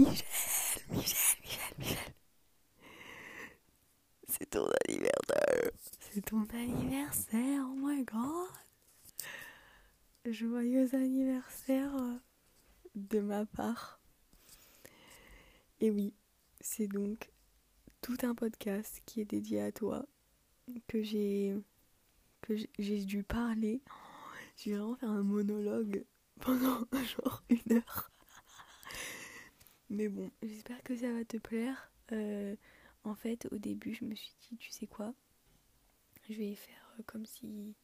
Michel, Michel, Michel, Michel. C'est ton anniversaire. C'est ton anniversaire, oh my god. Joyeux anniversaire euh, de ma part. Et oui, c'est donc tout un podcast qui est dédié à toi que j'ai que j'ai dû parler. J'ai vraiment fait un monologue pendant genre une heure. Mais bon, j'espère que ça va te plaire. Euh, en fait, au début, je me suis dit, tu sais quoi Je vais faire euh, comme si.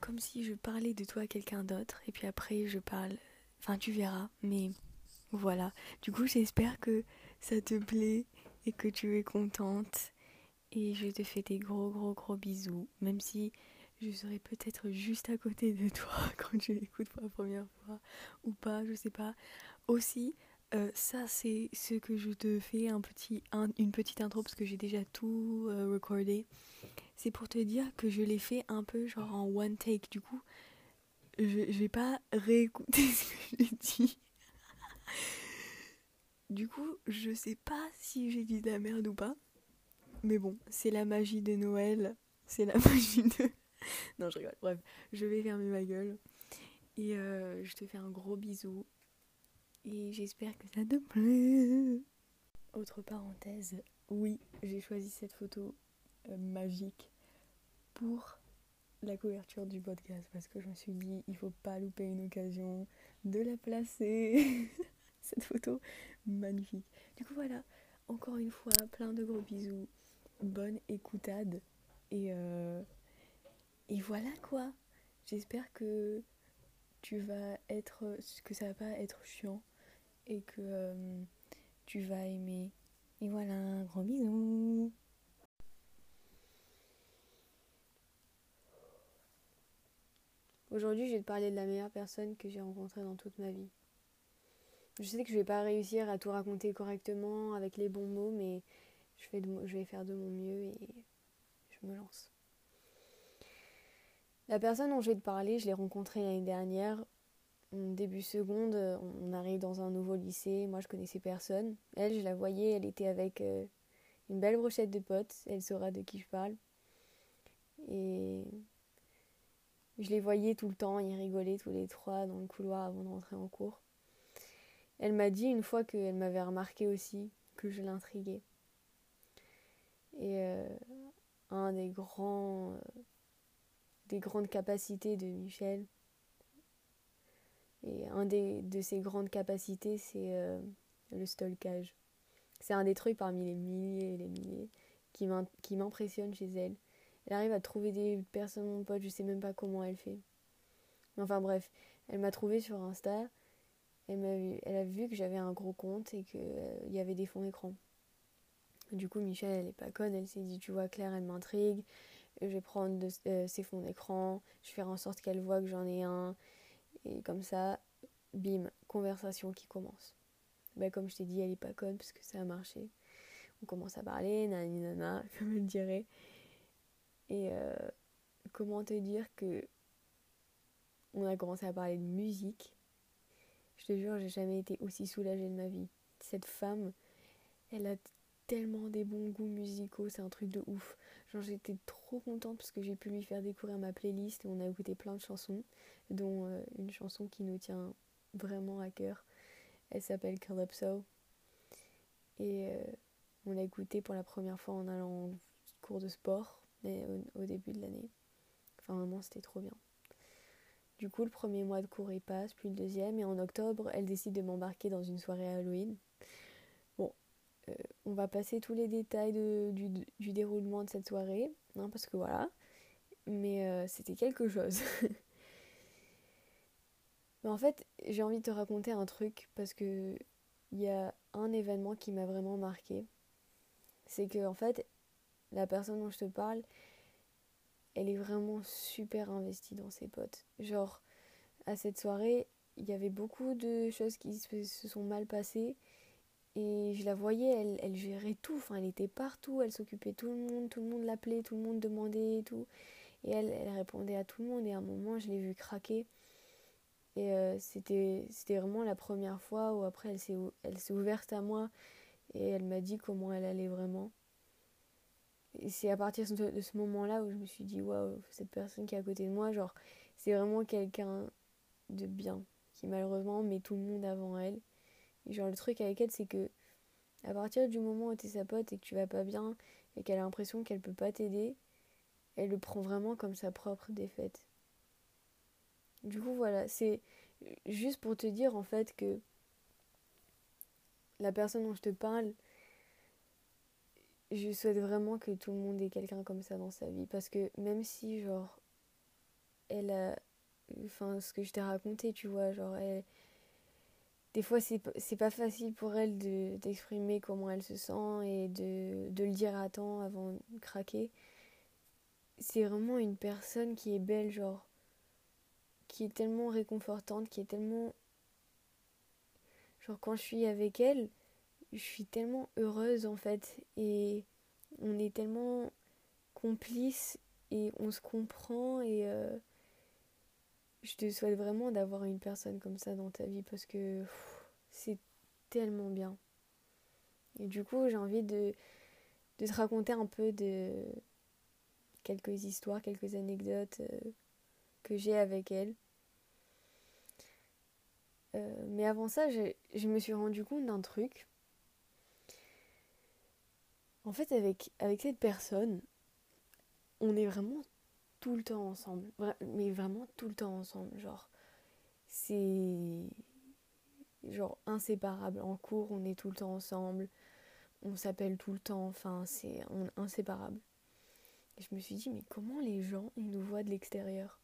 Comme si je parlais de toi à quelqu'un d'autre. Et puis après, je parle. Enfin, tu verras. Mais voilà. Du coup, j'espère que ça te plaît et que tu es contente. Et je te fais des gros, gros, gros bisous. Même si je serai peut-être juste à côté de toi quand tu l'écoutes pour la première fois. Ou pas, je sais pas aussi, euh, ça c'est ce que je te fais un petit, une petite intro parce que j'ai déjà tout euh, recordé. C'est pour te dire que je l'ai fait un peu genre en one take. Du coup, je, je vais pas réécouter ce que j'ai dit. du coup, je sais pas si j'ai dit de la merde ou pas. Mais bon, c'est la magie de Noël. C'est la magie de. non, je rigole. Bref, je vais fermer ma gueule. Et euh, je te fais un gros bisou et j'espère que ça te plaît. Autre parenthèse, oui, j'ai choisi cette photo euh, magique pour la couverture du podcast parce que je me suis dit il faut pas louper une occasion de la placer. cette photo magnifique. Du coup voilà, encore une fois, plein de gros bisous, bonne écoutade et euh, et voilà quoi. J'espère que tu vas être que ça va pas être chiant et que euh, tu vas aimer. Et voilà, un gros bisou. Aujourd'hui, je vais te parler de la meilleure personne que j'ai rencontrée dans toute ma vie. Je sais que je vais pas réussir à tout raconter correctement avec les bons mots, mais je vais faire de mon mieux et je me lance. La personne dont je vais te parler, je l'ai rencontrée l'année dernière début seconde, on arrive dans un nouveau lycée. Moi, je connaissais personne. Elle, je la voyais, elle était avec euh, une belle brochette de potes. Elle saura de qui je parle. Et je les voyais tout le temps, ils rigolaient tous les trois dans le couloir avant de rentrer en cours. Elle m'a dit une fois qu'elle m'avait remarqué aussi que je l'intriguais. Et euh, un des grands, euh, des grandes capacités de Michel, et un des, de ses grandes capacités, c'est euh, le stalkage. C'est un des trucs parmi les milliers et les milliers qui m'impressionne chez elle. Elle arrive à trouver des personnes, mon pote, je sais même pas comment elle fait. Enfin bref, elle m'a trouvé sur Insta. Elle, a vu, elle a vu que j'avais un gros compte et qu'il euh, y avait des fonds écran. Du coup, Michel, elle est pas conne. Elle s'est dit, tu vois, Claire, elle m'intrigue. Je vais prendre de, euh, ses fonds d'écran. Je vais faire en sorte qu'elle voit que j'en ai un. Et comme ça, bim, conversation qui commence. Ben, comme je t'ai dit, elle est pas conne parce que ça a marché. On commence à parler, nani nana, comme elle dirait. Et euh, comment te dire que on a commencé à parler de musique? Je te jure, j'ai jamais été aussi soulagée de ma vie. Cette femme, elle a tellement des bons goûts musicaux, c'est un truc de ouf. J'étais trop contente parce que j'ai pu lui faire découvrir ma playlist et on a écouté plein de chansons, dont euh, une chanson qui nous tient vraiment à cœur. Elle s'appelle Calypso. Et euh, on l'a écoutée pour la première fois en allant en cours de sport au, début de l'année. Enfin vraiment c'était trop bien. Du coup le premier mois de cours il passe, puis le deuxième, et en octobre elle décide de m'embarquer dans une soirée Halloween. On va passer tous les détails du, déroulement de cette soirée, hein, parce que voilà. Mais euh, c'était quelque chose. Mais en fait, j'ai envie de te raconter un truc parce que il y a un événement qui m'a vraiment marqué. C'est que en fait, la personne dont je te parle, elle est vraiment super investie dans ses potes. Genre, à cette soirée, il y avait beaucoup de choses qui se sont mal passées et je la voyais, elle, elle gérait tout, enfin elle était partout, elle s'occupait tout le monde, tout le monde l'appelait, tout le monde demandait et tout. Et elle, elle répondait à tout le monde et à un moment je l'ai vue craquer. Et euh, c'était vraiment la première fois où après elle s'est ouverte à moi et elle m'a dit comment elle allait vraiment. Et c'est à partir de, ce moment-là où je me suis dit, waouh, cette personne qui est à côté de moi, genre, c'est vraiment quelqu'un de bien, qui malheureusement met tout le monde avant elle. Genre, le truc avec elle, c'est que à partir du moment où tu es sa pote et que tu vas pas bien et qu'elle a l'impression qu'elle peut pas t'aider, elle le prend vraiment comme sa propre défaite. Du coup, voilà, c'est juste pour te dire en fait que la personne dont je te parle, je souhaite vraiment que tout le monde ait quelqu'un comme ça dans sa vie. Parce que même si, genre, elle a. Enfin, ce que je t'ai raconté, tu vois, genre, elle. Des fois, c'est pas facile pour elle d'exprimer comment elle se sent et de, de le dire à temps avant de craquer. C'est vraiment une personne qui est belle, genre, qui est tellement réconfortante, qui est tellement... Genre quand je suis avec elle, je suis tellement heureuse en fait. Et on est tellement complices et on se comprend et euh, je te souhaite vraiment d'avoir une personne comme ça dans ta vie parce que c'est tellement bien. Et du coup, j'ai envie de, te raconter un peu de quelques histoires, quelques anecdotes. Euh, que j'ai avec elle. Euh, mais avant ça, je, me suis rendu compte d'un truc. En fait, avec cette personne, on est vraiment tout le temps ensemble. Mais vraiment tout le temps ensemble. Genre, c'est genre inséparable. En cours, on est tout le temps ensemble. On s'appelle tout le temps. Enfin, c'est inséparable. Et je me suis dit, mais comment les gens, ils nous voient de l'extérieur?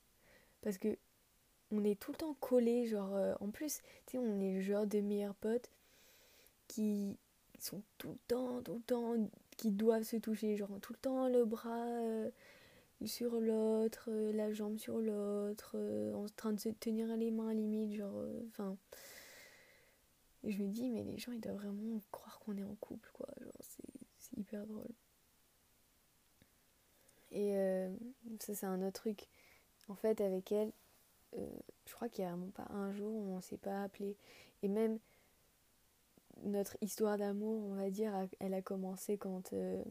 Parce que on est tout le temps collés, genre euh, en plus, tu sais, on est le genre de meilleurs potes qui sont tout le temps, tout le temps, qui doivent se toucher, genre tout le temps le bras euh, sur l'autre, euh, la jambe sur l'autre, en train de se tenir les mains limite, genre, enfin. je me dis, mais les gens ils doivent vraiment croire qu'on est en couple, quoi, genre c'est hyper drôle. Et ça, c'est un autre truc en fait, avec elle, euh, je crois qu'il n'y a vraiment pas un jour où on ne s'est pas appelé. Et même notre histoire d'amour, on va dire, elle a commencé quand, euh,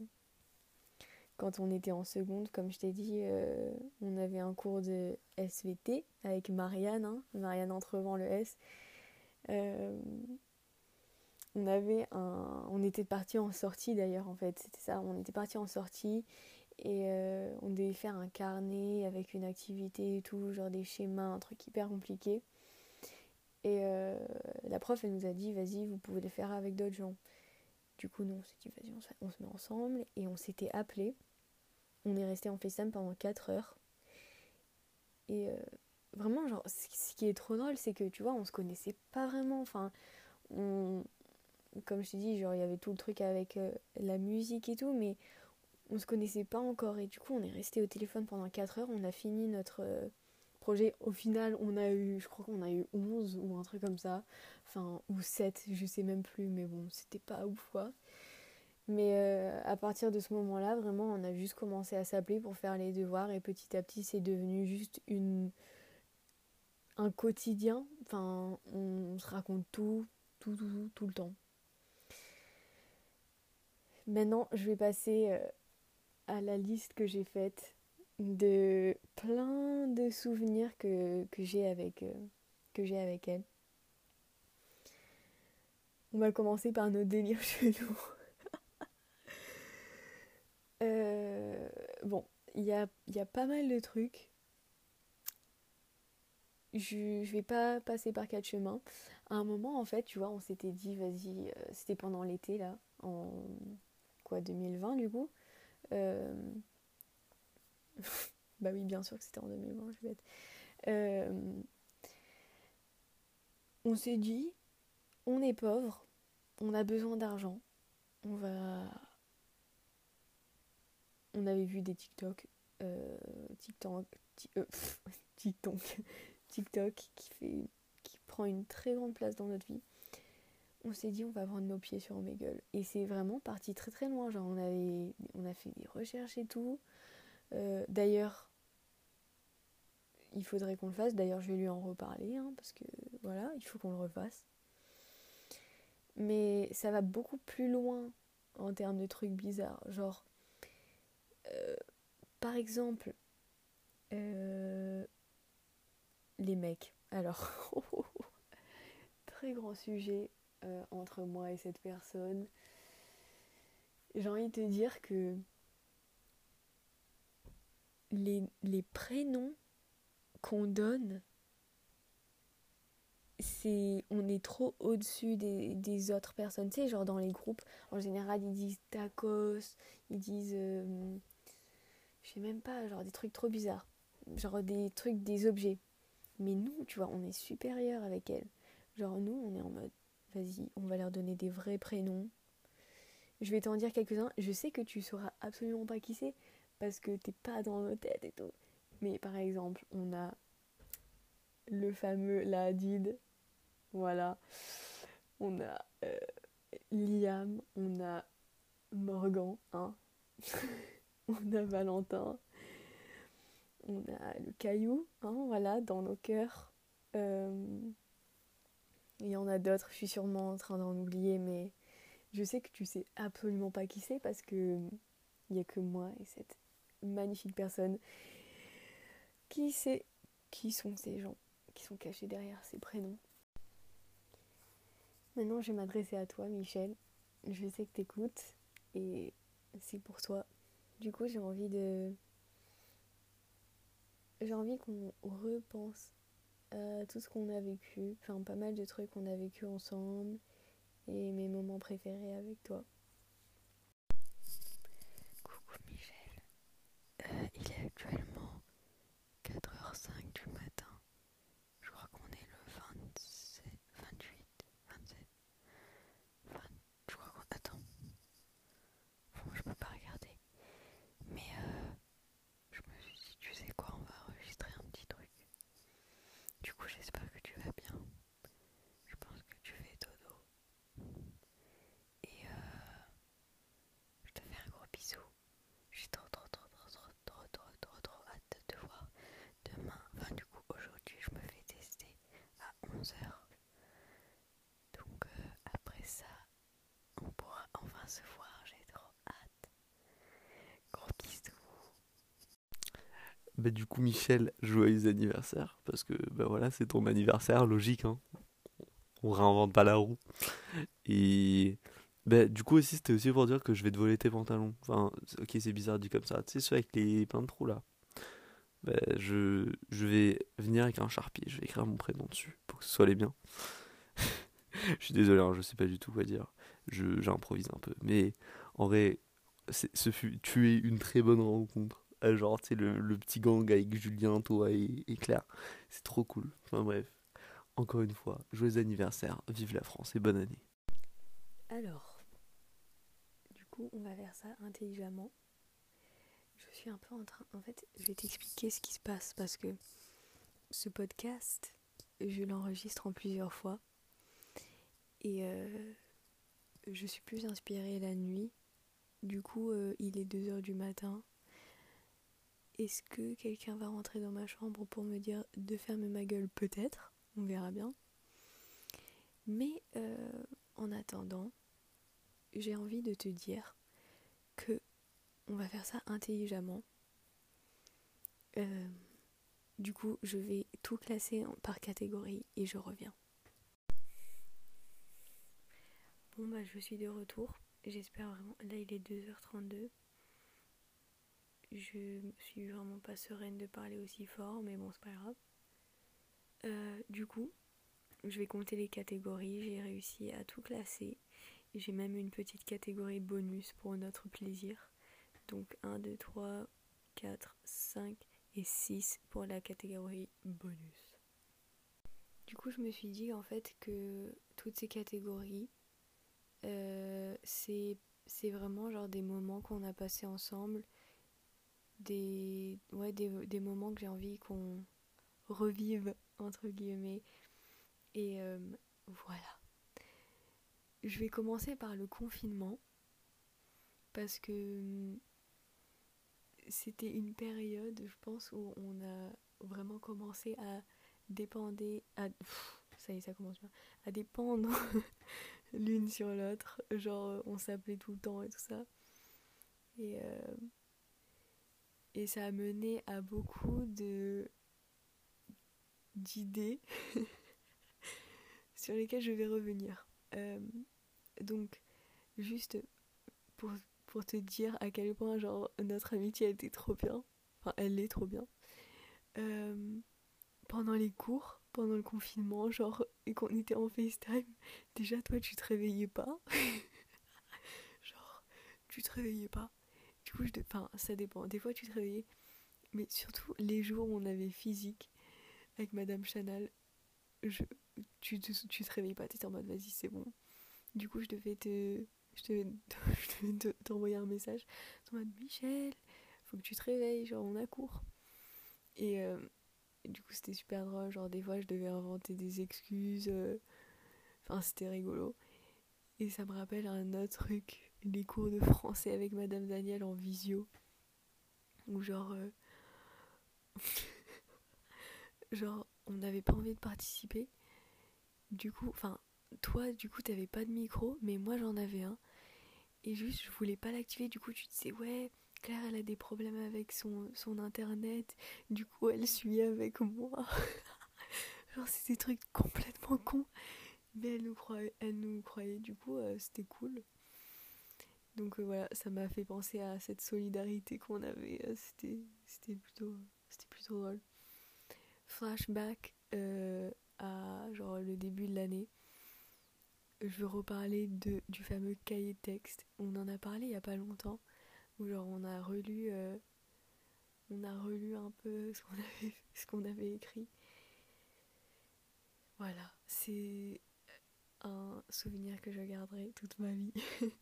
quand on était en seconde. Comme je t'ai dit, euh, on avait un cours de SVT avec Marianne, hein, Marianne Entrevent, le S. on avait un. On était parti en sortie d'ailleurs, en fait, c'était ça. On était parti en sortie et euh, on devait faire un carnet avec une activité et tout, genre des schémas, un truc hyper compliqué. Et euh, la prof, elle nous a dit, vas-y, vous pouvez le faire avec d'autres gens. Du coup, nous, on s'est dit, vas-y, on, se met ensemble. Et on s'était appelé. On est resté en FaceTime pendant 4 heures. Et euh, vraiment, genre, ce qui est trop drôle, c'est que, tu vois, on se connaissait pas vraiment. Enfin, on, comme je t'ai dit, genre, il y avait tout le truc avec la musique et tout, mais on se connaissait pas encore et du coup on est resté au téléphone pendant 4 heures, on a fini notre euh, Au final on a eu, je crois qu'on a eu 11 ou un truc comme ça, enfin ou 7, je sais même plus, mais bon c'était pas ouf quoi. Mais euh, à partir de ce moment-là, vraiment on a juste commencé à s'appeler pour faire les devoirs et petit à petit c'est devenu juste une un quotidien, enfin on, se raconte tout, tout, tout, tout, tout le temps. Maintenant, je vais passer euh, à la liste que j'ai faite de plein de souvenirs que, j'ai avec, euh, que avec elle. On va commencer par nos délires chelous. euh, bon, il y a, pas mal de trucs. Je, je vais pas passer par quatre chemins. À un moment, en fait, tu vois, on s'était dit, vas-y, euh, c'était pendant l'été, là, en quoi, 2020 du coup. bah oui, bien sûr que c'était en 2020, je vais être. Euh, on s'est dit, on est pauvre, on a besoin d'argent, on va. On avait vu des TikTok, euh, TikTok, TikTok, TikTok qui fait, qui prend une très grande place dans notre vie on s'est dit on va vendre nos pieds sur Omegle. Et c'est vraiment parti très très loin. Genre on, avait, on a fait des recherches et tout. Euh, d'ailleurs, il faudrait qu'on le fasse. D'ailleurs, je vais lui en reparler, hein, parce que voilà, il faut qu'on le refasse. Mais ça va beaucoup plus loin en termes de trucs bizarres. Genre, euh, par exemple, euh, les mecs. Alors, très grand sujet entre moi et cette personne. J'ai envie de te dire que les, prénoms qu'on donne, c'est on est trop au-dessus des, autres personnes. Tu sais, genre dans les groupes, en général, ils disent tacos, ils disent. Euh, je sais même pas, genre des trucs trop bizarres. Genre des trucs, des objets. Mais nous, tu vois, on est supérieur avec elles. Genre nous, on est en mode, vas-y, on va leur donner des vrais prénoms. Je vais t'en dire quelques-uns. Je sais que tu sauras absolument pas qui c'est parce que t'es pas dans nos têtes et tout. Mais par exemple, on a le fameux la Hadid. Voilà. On a euh, Liam, on a Morgan, hein. on a Valentin, on a le caillou, hein, voilà, dans nos cœurs. Euh, il y en a d'autres, je suis sûrement en train d'en oublier, mais je sais que tu sais absolument pas qui c'est parce que il n'y a que moi et cette magnifique personne qui sait qui sont ces gens qui sont cachés derrière ces prénoms? Maintenant, je vais m'adresser à toi, Michel. Je sais que t'écoutes et c'est pour toi. Du coup, j'ai envie de. J'ai envie qu'on repense à tout ce qu'on a vécu, enfin pas mal de trucs qu'on a vécu ensemble et mes moments préférés avec toi. Il est actuellement 11h. Donc euh, après ça on pourra enfin se voir. J'ai trop hâte. Gros bisous. Bah du coup Michel, joyeux anniversaire, parce que bah voilà, c'est ton anniversaire, logique, hein. On réinvente pas la roue. Et bah du coup aussi c'était aussi pour dire que je vais te voler tes pantalons. Enfin, ok c'est bizarre dit comme ça, tu sais ceux avec les plein de trous là. Bah, je, vais venir avec un charpie, je vais écrire mon prénom dessus pour que ce soit les biens. je suis désolé, hein, je sais pas du tout quoi dire. J'improvise un peu. Mais en vrai, ce fut, tu es une très bonne rencontre. Euh, genre, tu sais, le, petit gang avec Julien, toi et Claire. C'est trop cool. Enfin bref. Encore une fois, joyeux anniversaire, vive la France et bonne année. Alors, du coup, on va faire ça intelligemment. Un peu en train. En fait, je vais t'expliquer ce qui se passe parce que ce podcast, je l'enregistre en plusieurs fois. Et euh, je suis plus inspirée la nuit. Du coup, euh, il est 2h du matin. Est-ce que quelqu'un va rentrer dans ma chambre pour me dire de fermer ma gueule? Peut-être. On verra bien. Mais euh, en attendant, j'ai envie de te dire que on va faire ça intelligemment. Euh, du coup, je vais tout classer par catégorie et je reviens. Bon bah je suis de retour. J'espère vraiment. Là il est 2h32. Je suis vraiment pas sereine de parler aussi fort, mais bon c'est pas grave. Euh, du coup, je vais compter les catégories. J'ai réussi à tout classer. J'ai même une petite catégorie bonus pour notre plaisir. Donc 1, 2, 3, 4, 5 et 6 pour la catégorie bonus. Du coup, je me suis dit en fait que toutes ces catégories, euh, c'est vraiment genre des moments qu'on a passés ensemble, des, moments que j'ai envie qu'on revive, entre guillemets. Et euh, voilà. Je vais commencer par le confinement, parce que c'était une période, je pense, où on a vraiment commencé à dépendre, à, ça y commence bien, à dépendre l'une sur l'autre. Genre, on s'appelait tout le temps et tout ça. Et, euh, et ça a mené à beaucoup de d'idées sur lesquelles je vais revenir. Euh, donc, juste pour, pour te dire à quel point genre notre amitié été trop bien. Enfin, elle est trop bien. Euh, pendant les cours, pendant le confinement, genre, et qu'on était en FaceTime, déjà toi tu te réveillais pas. genre, tu te réveillais pas. Du coup, je enfin, ça dépend. Des fois tu te réveillais, mais surtout les jours où on avait physique avec Madame Chanel, je, tu, te, tu te réveilles pas, t'étais en mode vas-y, c'est bon. Du coup, je devais te. Je devais t'envoyer un message en mode Michel, faut que tu te réveilles, genre on a cours. Et, euh, du coup, c'était super drôle. Genre, des fois, je devais inventer des excuses. Euh, enfin, c'était rigolo. Et ça me rappelle un autre truc les cours de français avec Madame Danielle en visio. Où, genre. Euh, genre, on n'avait pas envie de participer. Du coup, enfin, toi, du coup, t'avais pas de micro, mais moi, j'en avais un. Et juste, je voulais pas l'activer. Du coup, tu disais, ouais, Claire, elle a des problèmes avec son, son internet. Du coup, elle suit avec moi. Genre, c'est des trucs complètement cons. Mais elle nous croyait, elle nous croyait. du coup, euh, c'était cool. Donc euh, voilà, ça m'a fait penser à cette solidarité qu'on avait. Euh, c'était, c'était plutôt, c'était plutôt drôle. Flashback à genre le début de l'année. Je veux reparler de, du fameux cahier de texte. On en a parlé il y a pas longtemps où genre on a relu euh, on a relu un peu ce qu'on avait écrit. Voilà c'est un souvenir que je garderai toute ma vie.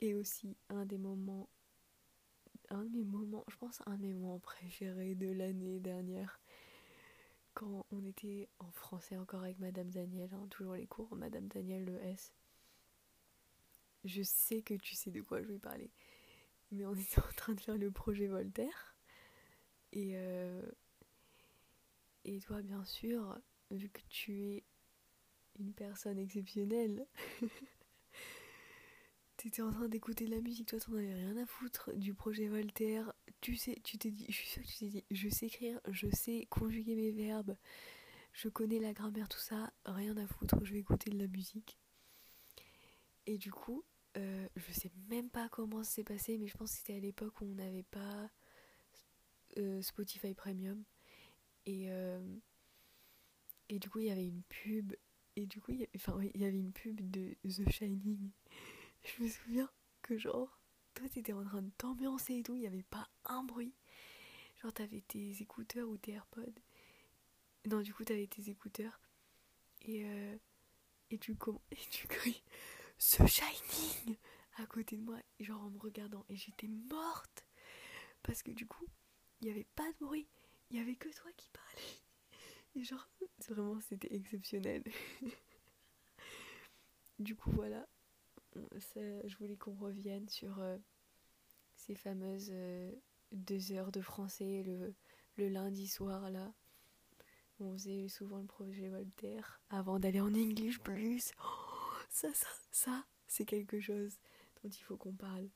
Et aussi un des moments un de mes moments je pense un de mes moments préférés de l'année dernière quand on était en français encore avec Madame Daniel, hein, toujours les cours, Madame Daniel le S. Je sais que tu sais de quoi je vais parler mais on était en train de faire le projet Voltaire. Et, euh, et toi, bien sûr, vu que tu es une personne exceptionnelle, t'étais en train d'écouter de la musique, toi t'en avais rien à foutre du projet Voltaire. Tu sais, tu t'es dit, je suis sûre que tu t'es dit, je sais écrire, je sais conjuguer mes verbes, je connais la grammaire, tout ça, rien à foutre, je vais écouter de la musique. Et du coup, euh, je sais même pas comment c'est passé, mais je pense que c'était à l'époque où on n'avait pas euh, Spotify Premium. Et, euh, et du coup, il y avait une pub. Et du coup, enfin, il y avait une pub de The Shining. Je me souviens que, genre, toi, t'étais en train de t'ambiancer et tout, il n'y avait pas un bruit. Genre, t'avais tes écouteurs ou tes AirPods. Non, du coup, t'avais tes écouteurs. Et, et, tu, et tu cries ce Shining à côté de moi, genre en me regardant. Et j'étais morte. Parce que du coup, il n'y avait pas de bruit. Il n'y avait que toi qui parlais. Et genre, vraiment, c'était exceptionnel. du coup, voilà. Je voulais qu'on revienne sur euh, ces fameuses euh, deux heures de français le, le lundi soir là. On faisait souvent le projet Voltaire avant d'aller en English plus. Oh ça, ça, ça, c'est quelque chose dont il faut qu'on parle.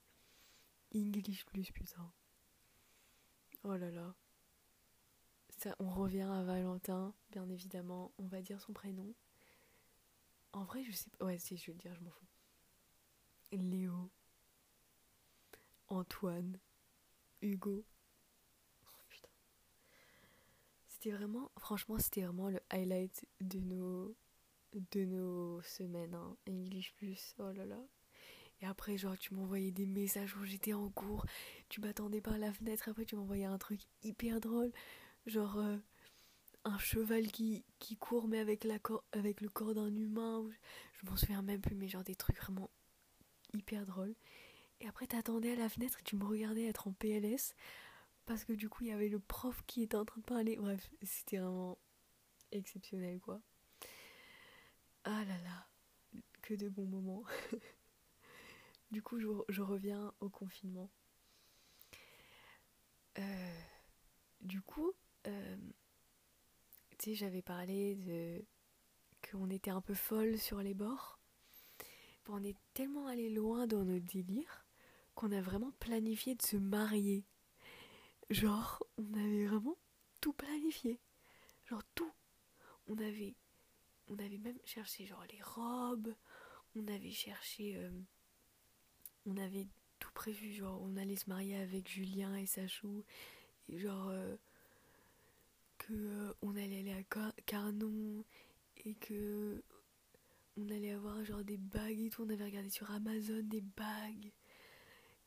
English plus, putain. Oh là là. Ça, on revient à Valentin, bien évidemment. On va dire son prénom. En vrai, je sais pas. Ouais, si, je vais le dire, je m'en fous. Léo. Antoine. Hugo. Oh. C'était vraiment. Franchement, c'était vraiment le highlight de nos de nos semaines, hein. English Plus, oh là là. Et après, genre, tu m'envoyais des messages où j'étais en cours, tu m'attendais par la fenêtre, après tu m'envoyais un truc hyper drôle, genre euh, un cheval qui, court mais avec le corps d'un humain, je m'en souviens même plus, mais genre des trucs vraiment hyper drôles. Et après, t'attendais à la fenêtre et tu me regardais être en PLS, parce que du coup, il y avait le prof qui était en train de parler. Bref, c'était vraiment exceptionnel, quoi. Ah là là, que de bons moments. du coup, je, reviens au confinement. Euh, du coup, euh, tu sais, j'avais parlé de qu'on était un peu folle sur les bords. On est tellement allé loin dans nos délires qu'on a vraiment planifié de se marier. Genre, on avait vraiment tout planifié. Genre tout. On avait, on avait même cherché genre les robes. On avait cherché, euh, on avait tout prévu. Genre, on allait se marier avec Julien et Sachou. Et genre, euh, que euh, on allait aller à Carnon et que on allait avoir genre des bagues et tout. On avait regardé sur Amazon des bagues.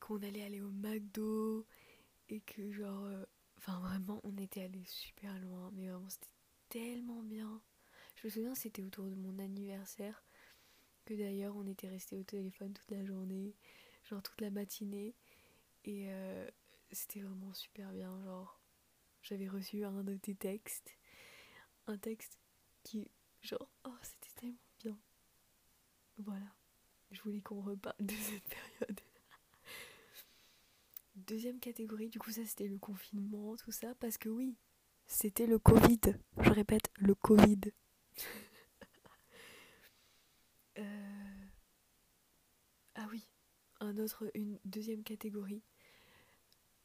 Qu'on allait aller au McDo et que genre, enfin vraiment, on était allé super loin. Mais vraiment, c'était tellement bien. Je me souviens, c'était autour de mon anniversaire. Que d'ailleurs, on était resté au téléphone toute la journée, genre toute la matinée. Et euh, c'était vraiment super bien. Genre, j'avais reçu un de tes textes. Un texte qui, genre, oh, c'était tellement. Voilà. Je voulais qu'on reparle de cette période. Deuxième catégorie, du coup, ça c'était le confinement, tout ça. Parce que oui, c'était le Covid. Je répète, le Covid. Euh, ah oui, un autre, une deuxième catégorie.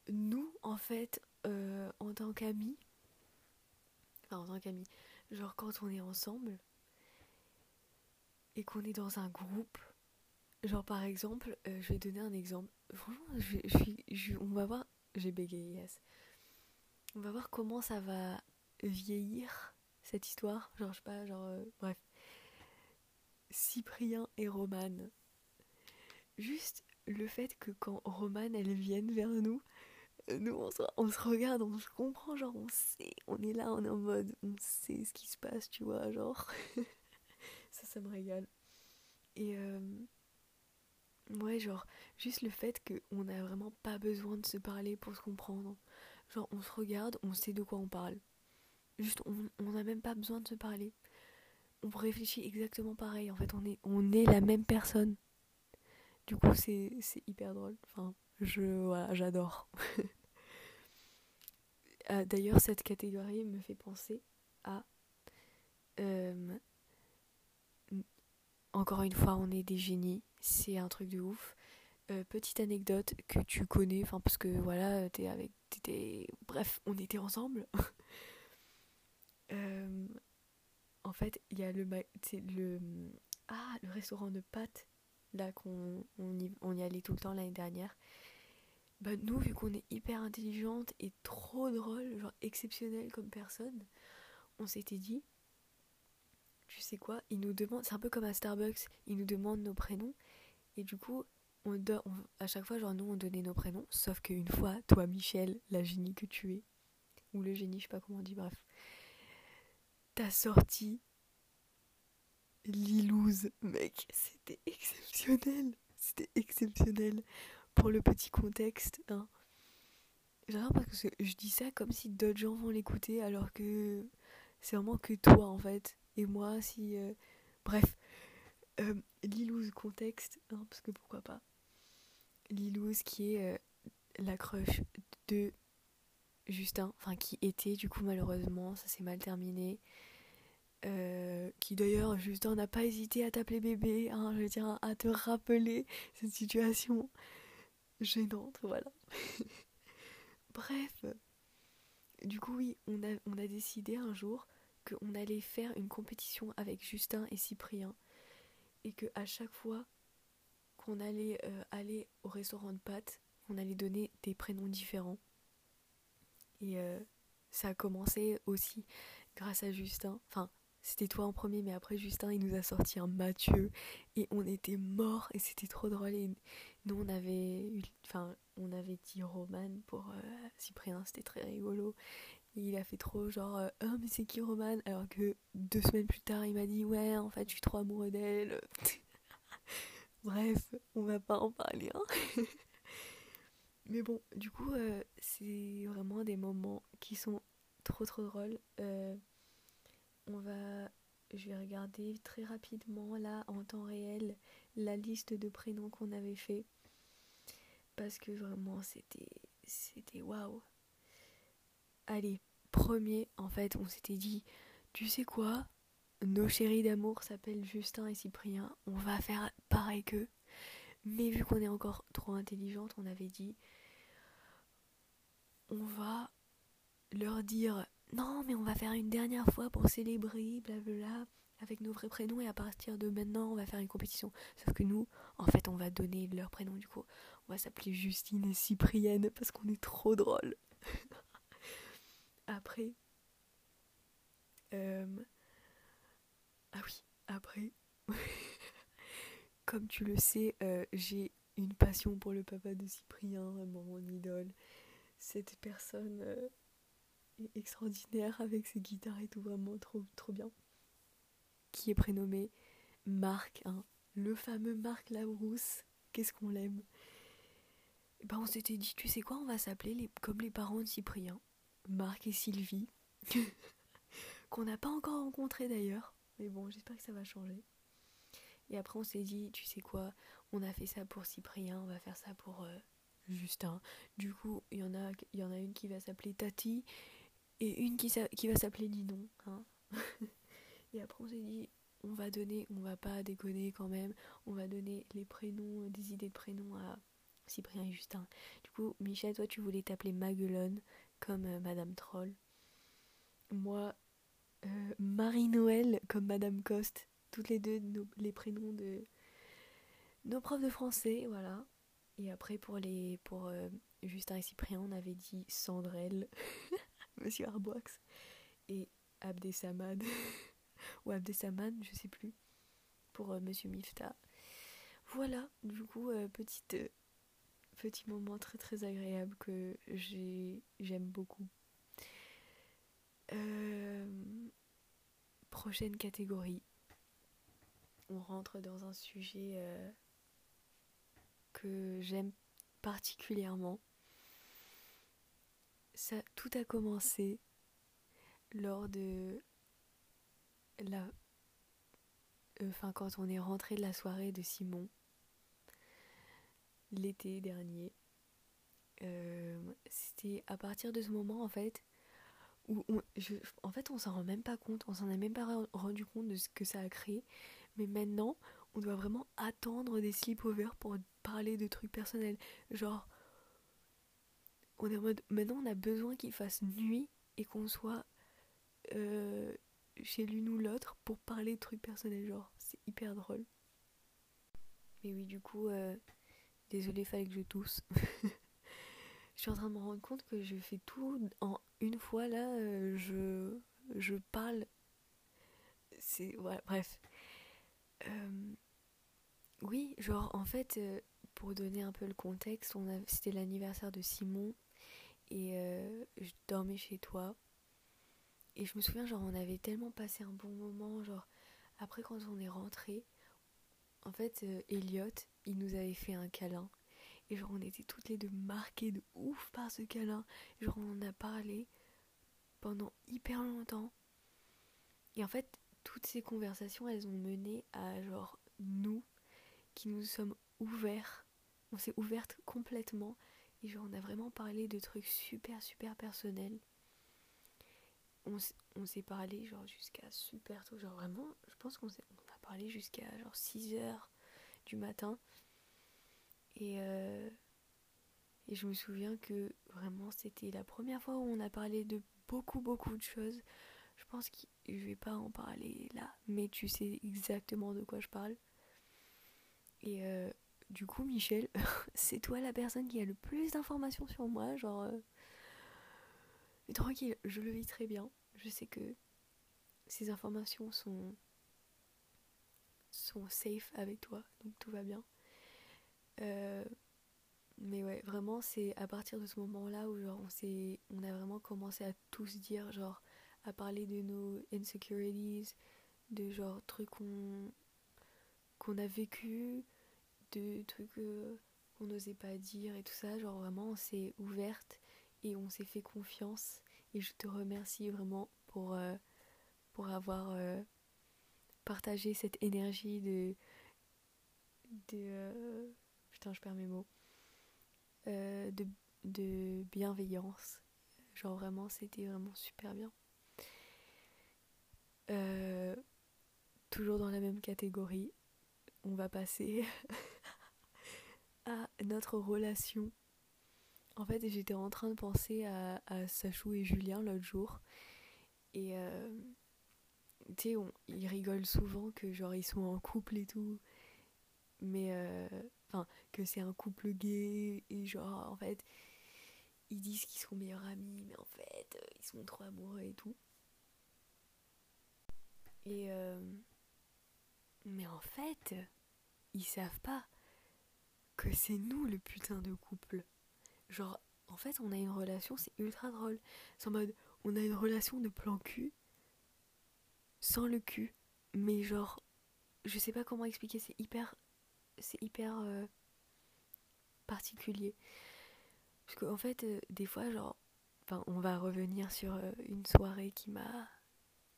Nous, en fait, euh, en tant qu'amis, enfin en tant qu'amis, genre quand on est ensemble et qu'on est dans un groupe, genre par exemple, euh, je vais donner un exemple. Franchement, je, on va voir, j'ai bégayé, yes. On va voir comment ça va vieillir cette histoire. Genre, je sais pas, genre, euh, bref. Cyprien et Romane. Juste le fait que quand Romane, elle vienne vers nous, euh, nous, on se, regarde, on se comprend, genre, on sait, on est là, on est en mode, on sait ce qui se passe, tu vois, genre. ça, ça me régale. Et, euh, ouais, genre, juste le fait qu'on n'a vraiment pas besoin de se parler pour se comprendre. Genre, on se regarde, on sait de quoi on parle. Juste, on n'a même pas besoin de se parler. On réfléchit exactement pareil. En fait, on est, on est la même personne. Du coup, c'est hyper drôle. Enfin, je, voilà, j'adore. Euh, d'ailleurs, cette catégorie me fait penser à. Euh, encore une fois, on est des génies. C'est un truc de ouf. Euh, petite anecdote que tu connais, enfin parce que voilà, t'es avec, t'étais, bref, on était ensemble. Euh, en fait, il y a le, ah, le restaurant de pâtes là qu'on on y, on y allait tout le temps l'année dernière. Bah nous, vu qu'on est hyper intelligente et trop drôle, genre exceptionnelle comme personne, on s'était dit, tu sais quoi, ils nous demandent, c'est un peu comme à Starbucks, ils nous demandent nos prénoms et du coup on, à chaque fois, genre, nous, on donnait nos prénoms, sauf qu'une fois, toi, Michel, la génie que tu es, ou le génie, je sais pas comment on dit, bref, t'as sorti Lilouz, mec, c'était exceptionnel, c'était exceptionnel. Pour le petit contexte, hein. Parce que je dis ça comme si d'autres gens vont l'écouter, alors que c'est vraiment que toi, en fait. Et moi, si. Euh, bref. Euh, Lilouz contexte, hein, parce que pourquoi pas. Lilouz qui est euh, la crush de Justin, enfin qui était du coup malheureusement, ça s'est mal terminé. Euh, qui d'ailleurs, Justin n'a pas hésité à t'appeler bébé, hein, je veux dire, à te rappeler cette situation gênante, voilà. Bref, du coup oui, on a, on a décidé un jour qu'on allait faire une compétition avec Justin et Cyprien et que à chaque fois qu'on allait euh, aller au restaurant de pâtes, on allait donner des prénoms différents. Et euh, ça a commencé aussi grâce à Justin. Enfin, c'était toi en premier, mais après Justin, il nous a sorti un Mathieu. Et on était morts et c'était trop drôle. Et nous, on avait, enfin, on avait dit Roman pour euh, Cyprien, c'était très rigolo. Il a fait trop genre, oh, mais c'est qui Roman? Alors que deux semaines plus tard, il m'a dit, ouais, en fait, je suis trop amoureux d'elle. Bref, on va pas en parler. Hein Mais bon, du coup, euh, c'est vraiment des moments qui sont trop trop drôles. Euh, on va, je vais regarder très rapidement là en temps réel la liste de prénoms qu'on avait fait parce que vraiment c'était c'était waouh. Allez, premier, en fait, on s'était dit, tu sais quoi Nos chéris d'amour s'appellent Justin et Cyprien, on va faire pareil qu'eux. Mais vu qu'on est encore trop intelligente, on avait dit, on va leur dire, non, mais on va faire une dernière fois pour célébrer, blablabla, avec nos vrais prénoms, et à partir de maintenant, on va faire une compétition. Sauf que nous, en fait, on va donner leur prénom, du coup, on va s'appeler Justine et Cyprienne, parce qu'on est trop drôles. Après, euh, ah oui, après, comme tu le sais, euh, j'ai une passion pour le papa de Cyprien, mon idole. Cette personne euh, extraordinaire avec ses guitares et tout, vraiment trop, trop bien. Qui est prénommé Marc, hein, le fameux Marc Labrousse. Qu'est-ce qu'on l'aime? Ben, On s'était dit, tu sais quoi, on va s'appeler comme les parents de Cyprien. Marc et Sylvie, qu'on n'a pas encore rencontré d'ailleurs, mais bon, j'espère que ça va changer. Et après, on s'est dit, tu sais quoi, on a fait ça pour Cyprien, on va faire ça pour euh, Justin. Du coup, il y, en a, y en a une qui va s'appeler Tati et une qui, va s'appeler Ninon. Hein et après, on s'est dit, on va donner, on va pas déconner quand même, on va donner les prénoms, des idées de prénoms à Cyprien et Justin. Du coup, Michel, toi, tu voulais t'appeler Maguelone comme euh, Madame Troll. Moi, euh, Marie-Noël comme Madame Coste. Toutes les deux les prénoms de nos profs de français, voilà. Et après, pour euh, Justin et Cyprien, on avait dit Sandrelle, Monsieur Arboix, et Abdesamad, ou Abdesamad, je sais plus, pour Monsieur Mifta. Voilà, du coup, petite petit moment très très agréable que j'aime beaucoup. Euh, prochaine catégorie. On rentre dans un sujet euh, que j'aime particulièrement. Ça, tout a commencé lors de la. Enfin, quand on est rentré de la soirée de Simon l'été dernier. Euh, c'était à partir de ce moment en fait où on, en fait on s'en rend même pas compte, on s'en a même pas rendu compte de ce que ça a créé, mais maintenant on doit vraiment attendre des sleepovers pour parler de trucs personnels. Genre, on est en mode maintenant on a besoin qu'il fasse nuit et qu'on soit euh, chez l'une ou l'autre pour parler de trucs personnels. Genre, c'est hyper drôle. Mais oui, du coup, euh, Désolée, fallait que je tousse. je suis en train de me rendre compte que je fais tout en une fois là. Euh, je, je parle. C'est. Voilà, bref. Euh, oui, genre en fait, euh, pour donner un peu le contexte, on c'était l'anniversaire de Simon et je dormais chez toi. Et je me souviens, genre, on avait tellement passé un bon moment. Genre, après, quand on est rentré, en fait, Elliot, il nous avait fait un câlin. Et genre, on était toutes les deux marquées de ouf par ce câlin. genre, on en a parlé pendant hyper longtemps. Et en fait, toutes ces conversations, elles ont mené à genre nous qui nous sommes ouverts. On s'est ouvertes complètement. Et genre, on a vraiment parlé de trucs super, super personnels. On, s'est parlé genre jusqu'à super tôt. Genre vraiment, je pense qu'on on a parlé jusqu'à genre 6 heures du matin. Et, euh, et je me souviens que vraiment c'était la première fois où on a parlé de beaucoup beaucoup de choses. Je pense que je vais pas en parler là, mais tu sais exactement de quoi je parle. Et euh, du coup, Michel, c'est toi la personne qui a le plus d'informations sur moi, genre. Euh, tranquille, je le vis très bien. Je sais que ces informations sont sont safe avec toi, donc tout va bien. Euh, mais ouais, vraiment, c'est à partir de ce moment-là où genre, on, on a vraiment commencé à tous dire, genre, à parler de nos insecurities, de genre trucs qu'on qu'on a vécu, de trucs euh, qu'on n'osait pas dire et tout ça. Genre, vraiment, on s'est ouverte et on s'est fait confiance. Et je te remercie vraiment pour, euh, pour avoir partager cette énergie de. de euh, putain, je perds mes mots. Euh, de, de bienveillance. Genre vraiment, c'était vraiment super bien. Euh, toujours dans la même catégorie, on va passer à notre relation. En fait, j'étais en train de penser à, à Sachou et Julien l'autre jour. Et tu sais, ils rigolent souvent que genre ils sont en couple et tout. Mais euh, enfin, que c'est un couple gay. Et genre, en fait, ils disent qu'ils sont meilleurs amis. Mais en fait, euh, ils sont trop amoureux et tout. Et mais en fait, ils savent pas que c'est nous le putain de couple. Genre, en fait, on a une relation, c'est ultra drôle. C'est en mode, on a une relation de plan cul sans le cul. Mais genre, je sais pas comment expliquer, c'est hyper. C'est hyper euh, particulier. Parce qu'en en fait, euh, des fois, genre. Enfin, on va revenir sur euh, une soirée qui m'a.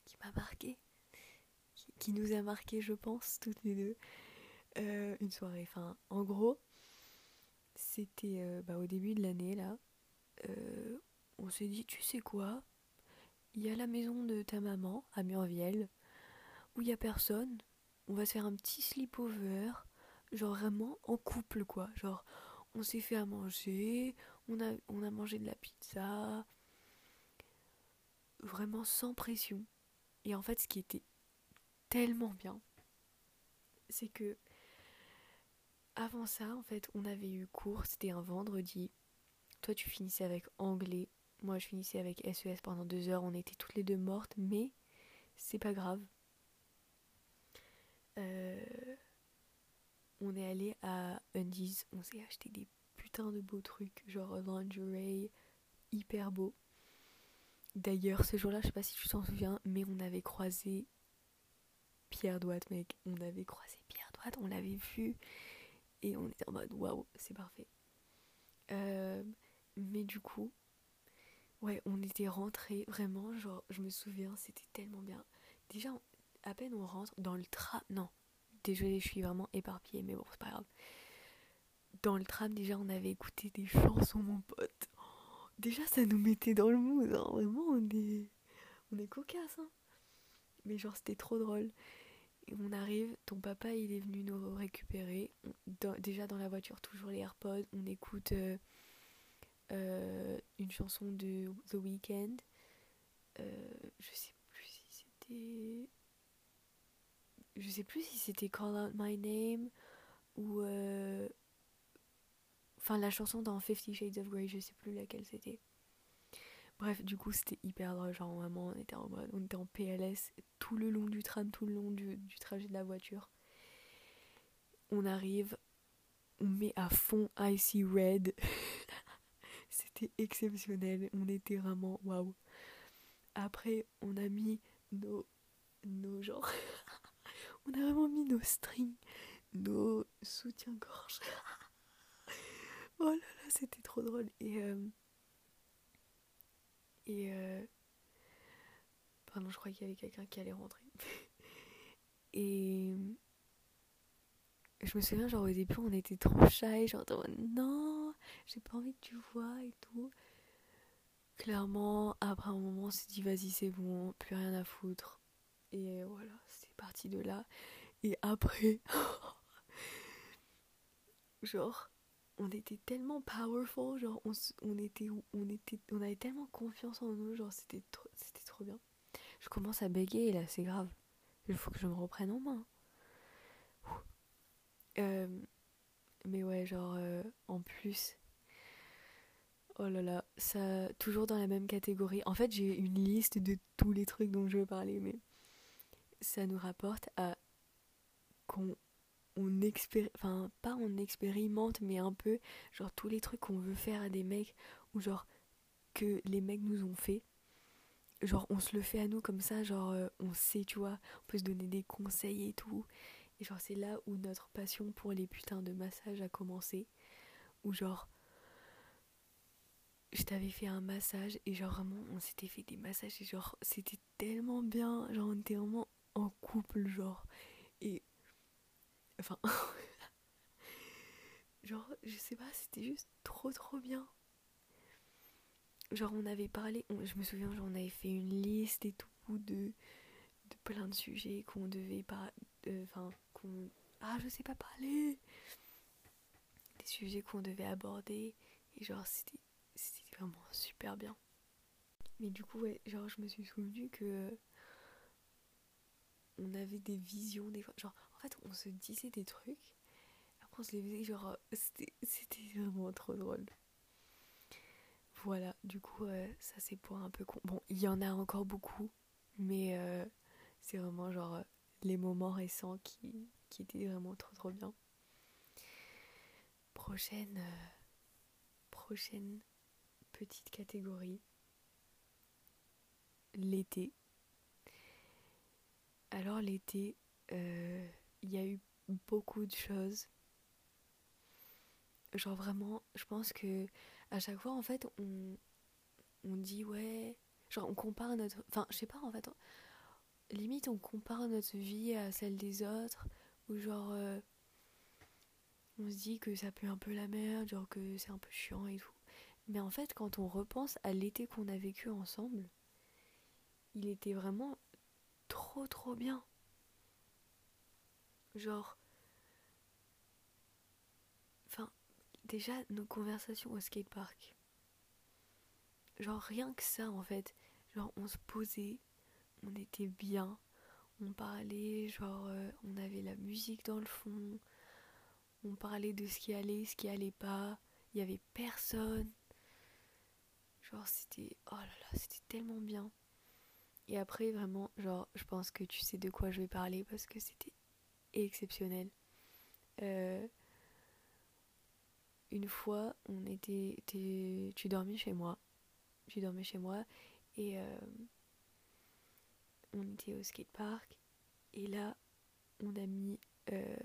qui m'a marqué. Qui, nous a marqué, je pense, toutes les deux. une soirée. Enfin, en gros, c'était bah, au début de l'année là. On s'est dit, tu sais quoi? Il y a la maison de ta maman à Murviel où il y a personne. On va se faire un petit sleepover, genre vraiment en couple quoi. Genre, on s'est fait à manger, on a, on a mangé de la pizza, vraiment sans pression. Et en fait, ce qui était tellement bien, c'est que avant ça, en fait, on avait eu cours, c'était un vendredi. Toi, tu finissais avec anglais. Moi, je finissais avec SES e pendant deux heures. On était toutes les deux mortes, mais c'est pas grave. Euh, on est allé à Undies. On s'est acheté des putains de beaux trucs, genre lingerie, hyper beau. D'ailleurs, ce jour-là, je sais pas si tu t'en souviens, mais on avait croisé Pierre Douat, mec. On avait croisé Pierre Douat, on l'avait vu. Et on était en mode waouh, c'est parfait. Euh, mais du coup, ouais, on était rentrés vraiment. Genre, je me souviens, c'était tellement bien. Déjà, à peine on rentre dans le tram. Non, désolé, je suis vraiment éparpillée, mais bon, c'est pas grave. Dans le tram, déjà, on avait écouté des chansons, mon pote. déjà, ça nous mettait dans le mood. Hein. Vraiment, on est, on est cocasse. Hein. Mais genre, c'était trop drôle on arrive, ton papa il est venu nous récupérer. déjà dans la voiture, toujours les AirPods, on écoute euh, euh, une chanson de The Weeknd. Euh, je sais plus si c'était. Je sais plus si c'était Call Out My Name ou. Enfin, la chanson dans Fifty Shades of Grey, je sais plus laquelle c'était. Bref, du coup, c'était hyper drôle. Genre, vraiment, on était en on était en PLS tout le long du tram, tout le long du, trajet de la voiture. On arrive, on met à fond Icy Red. c'était exceptionnel. On était vraiment waouh. Après, on a mis nos. nos genre. on a vraiment mis nos strings, nos soutiens-gorge. oh là là, c'était trop drôle. Et. Euh, et. Euh... Pardon, je crois qu'il y avait quelqu'un qui allait rentrer. et. Je me souviens, genre au début, on était trop shy, genre non, j'ai pas envie que tu vois et tout. Clairement, après un moment, on s'est dit vas-y, c'est bon, plus rien à foutre. Et voilà, c'est parti de là. Et après, genre, on était tellement powerful, genre on, on, était on était on avait tellement confiance en nous, genre c'était trop, trop bien. Je commence à bégayer là, c'est grave. Il faut que je me reprenne en main. Mais ouais, genre en plus Oh là là, ça toujours dans la même catégorie. En fait, j'ai une liste de tous les trucs dont je veux parler mais ça nous rapporte à qu'on on enfin pas on expérimente mais un peu genre tous les trucs qu'on veut faire à des mecs ou genre que les mecs nous ont fait genre on se le fait à nous comme ça genre on sait tu vois on peut se donner des conseils et tout et genre c'est là où notre passion pour les putains de massages a commencé ou genre je t'avais fait un massage et genre vraiment on s'était fait des massages et genre c'était tellement bien genre on était vraiment en couple genre et Enfin. genre, je sais pas, c'était juste trop trop bien. genre on avait parlé, je me souviens, genre on avait fait une liste et tout de, de plein de sujets qu'on devait pas, enfin ah je sais pas parler, des sujets qu'on devait aborder et genre c'était, vraiment super bien. Mais du coup ouais, genre je me suis souvenu que on avait des visions des fois, genre en fait on se disait des trucs, après on se les faisait genre c'était, vraiment trop drôle. Voilà, du coup, euh, ça c'est pour un peu con. Bon, il y en a encore beaucoup, mais euh, c'est vraiment genre les moments récents qui, qui étaient vraiment trop trop bien. Prochaine, euh, prochaine petite catégorie. L'été. Alors l'été, euh, il y a eu beaucoup de choses. Genre vraiment, je pense que à chaque fois en fait on, on dit ouais genre on compare notre enfin je sais pas en fait limite on compare notre vie à celle des autres ou genre euh, on se dit que ça pue un peu la merde genre que c'est un peu chiant et tout mais en fait quand on repense à l'été qu'on a vécu ensemble il était vraiment trop trop bien genre enfin déjà nos conversations au skatepark. Genre rien que ça en fait. Genre on se posait, on était bien, on parlait, genre euh, on avait la musique dans le fond, on parlait de ce qui allait, ce qui allait pas, il y avait personne. Genre c'était oh là là, c'était tellement bien. Et après vraiment, genre je pense que tu sais de quoi je vais parler parce que c'était exceptionnel. Euh, une fois, on était, tu dormais chez moi. Tu dormais chez moi et euh, on était au skatepark. Et là, on a mis. euh,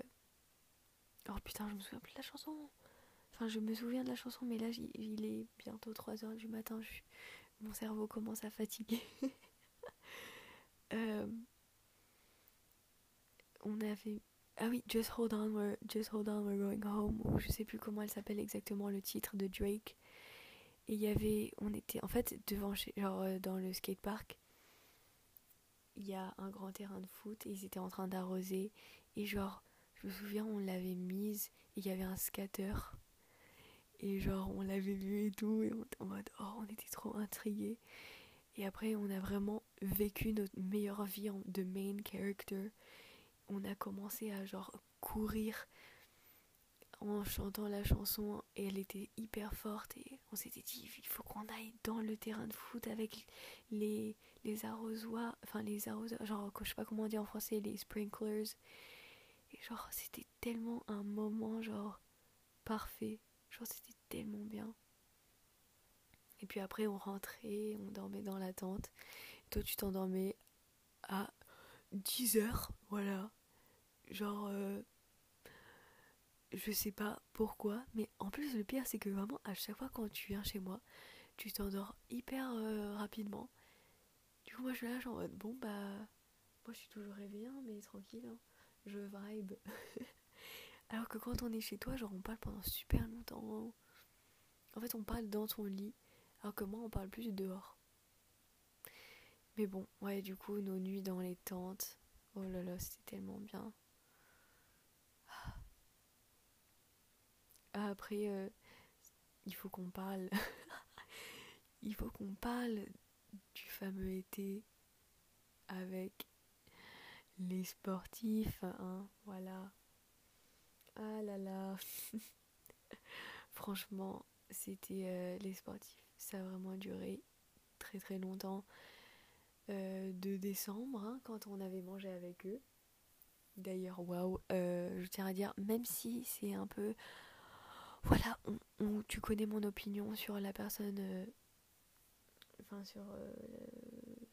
Oh putain, je me souviens plus de la chanson. Enfin, je me souviens de la chanson, mais là, il est bientôt 3h du matin. Mon cerveau commence à fatiguer. Euh, On avait ah oui, Just Hold On, we're, Just Hold On, We're Going Home, ou je sais plus comment elle s'appelle exactement le titre de Drake. Et il y avait, on était en fait devant, chez, genre euh, dans le skatepark, il y a un grand terrain de foot et ils étaient en train d'arroser. Et genre, je me souviens, on l'avait mise et il y avait un skater. Et genre, on l'avait vu et tout, et on était en mode, oh, on était trop intrigués. Et après, on a vraiment vécu notre meilleure vie de main character on a commencé à genre courir en chantant la chanson et elle était hyper forte et on s'était dit il faut qu'on aille dans le terrain de foot avec les, arrosoirs enfin les arrosoirs genre je sais pas comment on dit en français les sprinklers. Et genre c'était tellement un moment genre parfait. Genre c'était tellement bien. Et puis après on rentrait on dormait dans la tente. Toi tu t'endormais à 10 heures voilà. Genre euh, je sais pas pourquoi mais en plus le pire c'est que vraiment à chaque fois quand tu viens chez moi tu t'endors hyper euh, rapidement. Du coup moi je suis là genre en mode, bon bah moi je suis toujours réveillée hein, mais tranquille hein, je vibe. Alors que quand on est chez toi genre on parle pendant super longtemps en fait on parle dans ton lit alors que moi on parle plus dehors. Mais bon ouais du coup nos nuits dans les tentes. Oh là là c'était tellement bien après, euh, il faut qu'on parle. il faut qu'on parle du fameux été avec les sportifs, hein, voilà. Ah là là. Franchement, c'était euh, les sportifs. Ça a vraiment duré très très longtemps. Euh, de décembre, hein, quand on avait mangé avec eux. D'ailleurs, waouh, je tiens à dire, même si c'est un peu voilà, on, tu connais mon opinion sur la personne. euh, Enfin, sur. euh,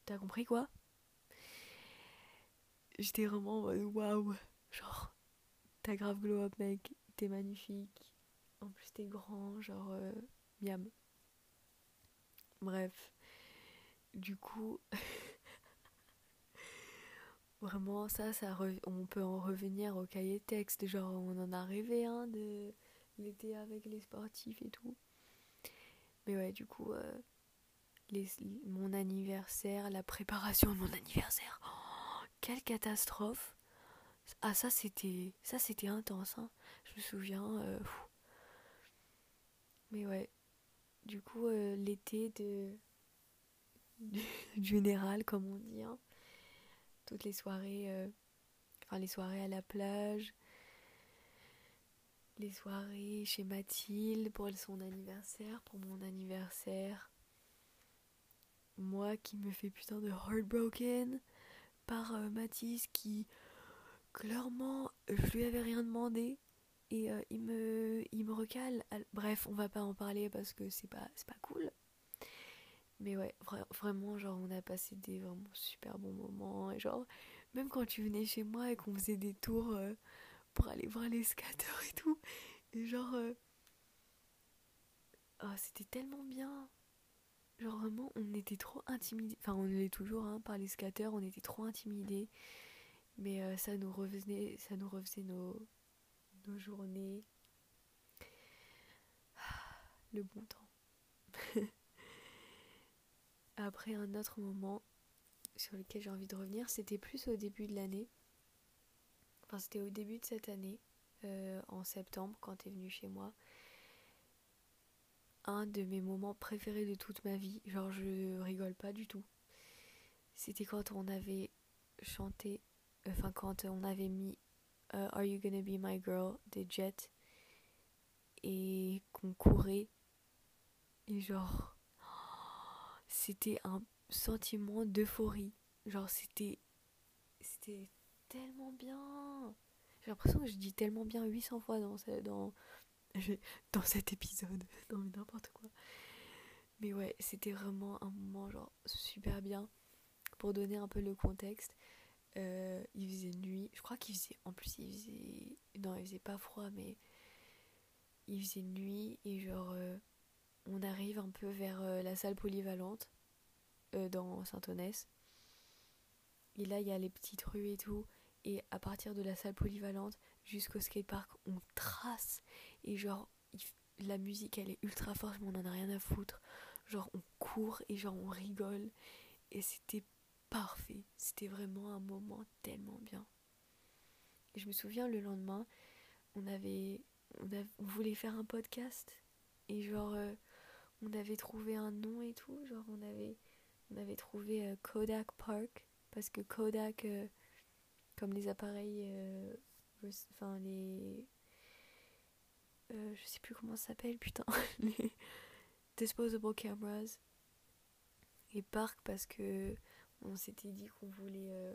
T'as compris quoi? J'étais vraiment en mode waouh. Genre, t'as grave glow up, mec. T'es magnifique. En plus, t'es grand. Genre, euh, miam. Bref. Du coup. Vraiment, ça, ça on peut en revenir au cahier texte. Genre, on en a rêvé, hein, de l'été avec les sportifs et tout. Mais ouais, du coup, euh, les, mon anniversaire, la préparation de mon anniversaire. Oh, quelle catastrophe Ah ça c'était ça c'était intense. Hein. Je me souviens. euh. Mais ouais. Du coup euh, l'été de du général comme on dit. hein. Toutes les soirées, enfin les soirées à la plage, les soirées chez Mathilde pour son anniversaire, pour mon anniversaire. Moi qui me fais putain de heartbroken par euh, Mathis qui clairement je lui avais rien demandé et euh, il me il me recale. Al- Bref, on va pas en parler parce que c'est pas c'est pas cool. Mais ouais, vra- vraiment genre on a passé des vraiment super bons moments et genre même quand tu venais chez moi et qu'on faisait des tours euh, pour aller voir les skateurs et tout et genre euh, ah, c'était tellement bien. Genre vraiment, on était trop intimidés. Enfin, on l'est toujours hein, par les skateurs, on était trop intimidés. Mais euh, ça nous revenait, ça nous refaisait nos, nos journées. Ah, Le bon temps. Après un autre moment sur lequel j'ai envie de revenir, c'était plus au début de l'année. C'était au début de cette année, euh, en septembre, quand t'es venu chez moi un de mes moments préférés de toute ma vie. Genre, je rigole pas du tout. C'était quand on avait chanté, enfin, quand on avait mis euh, Are You Gonna Be My Girl des Jets et qu'on courait. Et genre, c'était un sentiment d'euphorie. Genre, c'était. C'était tellement bien. J'ai l'impression que je dis tellement bien 800 fois dans, dans, dans cet épisode. Non, mais n'importe quoi. Mais ouais, c'était vraiment un moment genre super bien. Pour donner un peu le contexte, euh, il faisait nuit. Je crois qu'il faisait. En plus, il faisait. Non, il faisait pas froid, mais. Il faisait nuit et genre. euh, on arrive un peu vers euh, la salle polyvalente euh, dans Saint-Onès. Et là, il y a les petites rues et tout. Et à partir de la salle polyvalente jusqu'au skatepark, on trace. Et genre, la musique, elle est ultra forte, mais on en a rien à foutre. Genre, on court et genre, on rigole. Et c'était parfait. C'était vraiment un moment tellement bien. Et je me souviens, le lendemain, on avait... On, av- on voulait faire un podcast. Et genre, euh, on avait trouvé un nom et tout. Genre, on avait, on avait trouvé euh, Kodak Park. Parce que Kodak, euh, comme les appareils... euh, Enfin, les... euh, je sais plus comment ça s'appelle, putain. les disposable cameras. Et Park parce que on s'était dit qu'on voulait... euh,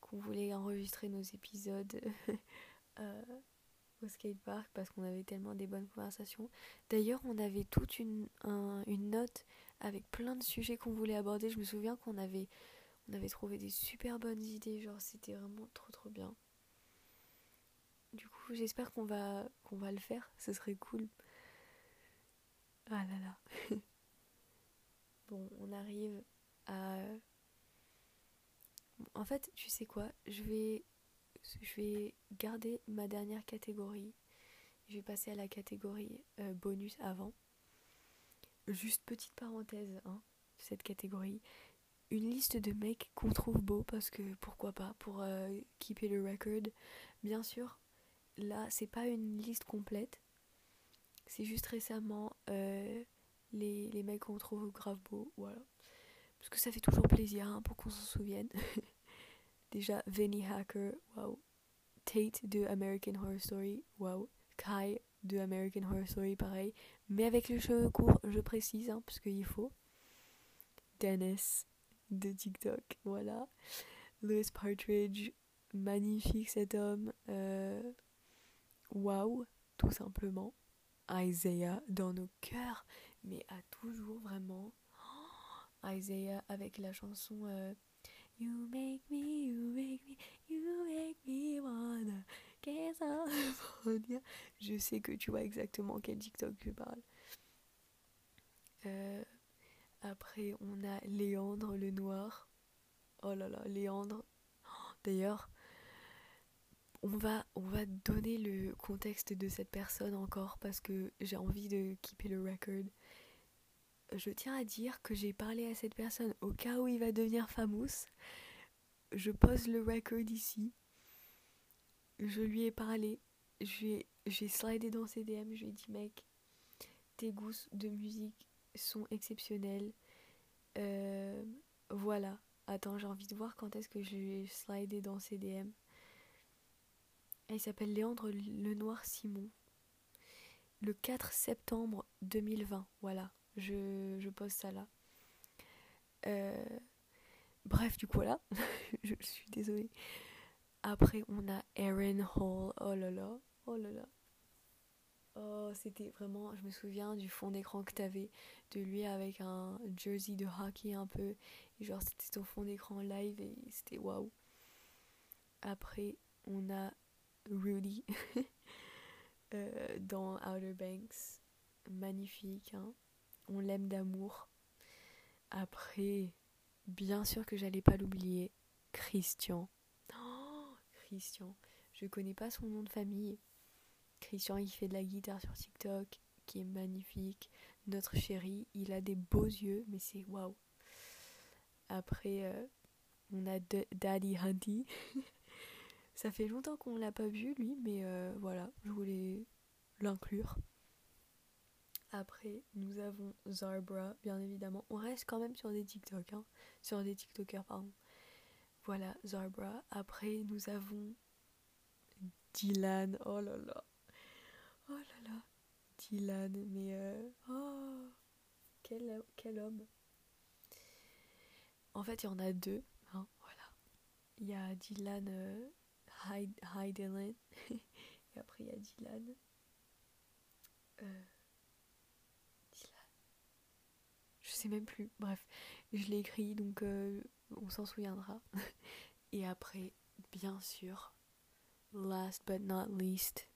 qu'on voulait enregistrer nos épisodes au skatepark parce qu'on avait tellement des bonnes conversations. D'ailleurs, on avait toute une, un- une note avec plein de sujets qu'on voulait aborder. Je me souviens qu'on avait, on avait trouvé des super bonnes idées, genre c'était vraiment trop trop bien. Du coup, j'espère qu'on va, qu'on va le faire, ce serait cool. Ah là là. bon, on arrive à... En fait, tu sais quoi Je vais garder ma dernière catégorie. Je vais passer à la catégorie euh, bonus avant. Juste petite parenthèse, hein, cette catégorie. Une liste de mecs qu'on trouve beaux parce que pourquoi pas, pour euh, keeper le record. Bien sûr, là, c'est pas une liste complète. C'est juste récemment euh, les, les mecs qu'on trouve grave beaux, voilà. Parce que ça fait toujours plaisir hein, pour qu'on s'en souvienne. Déjà, Vinnie Hacker, waouh. Tate de American Horror Story, waouh. Kai de American Horror Story, pareil. Mais avec les cheveux courts, je précise, hein, parce qu'il faut. Dennis de TikTok, voilà. Louis Partridge, magnifique cet homme. Euh, waouh, tout simplement. Isaiah dans nos cœurs, mais à toujours vraiment. Oh, Isaiah avec la chanson euh, You make me, you make me, you make me wanna. Je sais que tu vois exactement quel TikTok je parle. Euh, après, on a Léandre le Noir. Oh là là, Léandre. Oh, D'ailleurs, on va, on va donner le contexte de cette personne encore parce que j'ai envie de keeper le record. je tiens à dire que j'ai parlé à cette personne au cas où il va devenir famous. Je pose le record ici. Je lui ai parlé. J'ai slidé dans ses DM. Je lui ai dit, mec, tes goûts de musique sont exceptionnels. Euh, voilà. Attends, j'ai envie de voir quand est-ce que je vais slider dans ses DM. il s'appelle Léandre Lenoir Simon. Le 4 septembre 2020. Voilà. Je, pose ça là. Euh, bref, du coup, voilà. je suis désolée. Après, on a Aaron Hall. Oh là là. Oh là là. Oh, c'était vraiment, je me souviens du fond d'écran que t'avais de lui avec un jersey de hockey un peu. Genre, c'était ton fond d'écran live et c'était waouh. Après, on a Rudy euh, dans Outer Banks. Magnifique, hein. On l'aime d'amour. Après, bien sûr que j'allais pas l'oublier, Christian. Oh, Christian. Je connais pas son nom de famille. Christian, il fait de la guitare sur TikTok, qui est magnifique. Notre chéri, il a des beaux yeux, mais c'est waouh. Après, euh, on a Daddy Hunty. Ça fait longtemps qu'on l'a pas vu, lui, mais euh, voilà, je voulais l'inclure. Après, nous avons Zarbra, bien évidemment. On reste quand même sur des TikTok, hein. Sur des TikTokers, pardon. Voilà, Zarbra. Après, nous avons Dylan. Oh là là. Oh là là. Dylan, mais... Euh, oh quel, quel homme. En fait, il y en a deux. Hein, voilà. Il y a Dylan... Euh, Dylan. Et après, il y a Dylan. Euh, sais même plus. Bref, je l'ai écrit donc euh, on s'en souviendra. Et après, bien sûr, last but not least,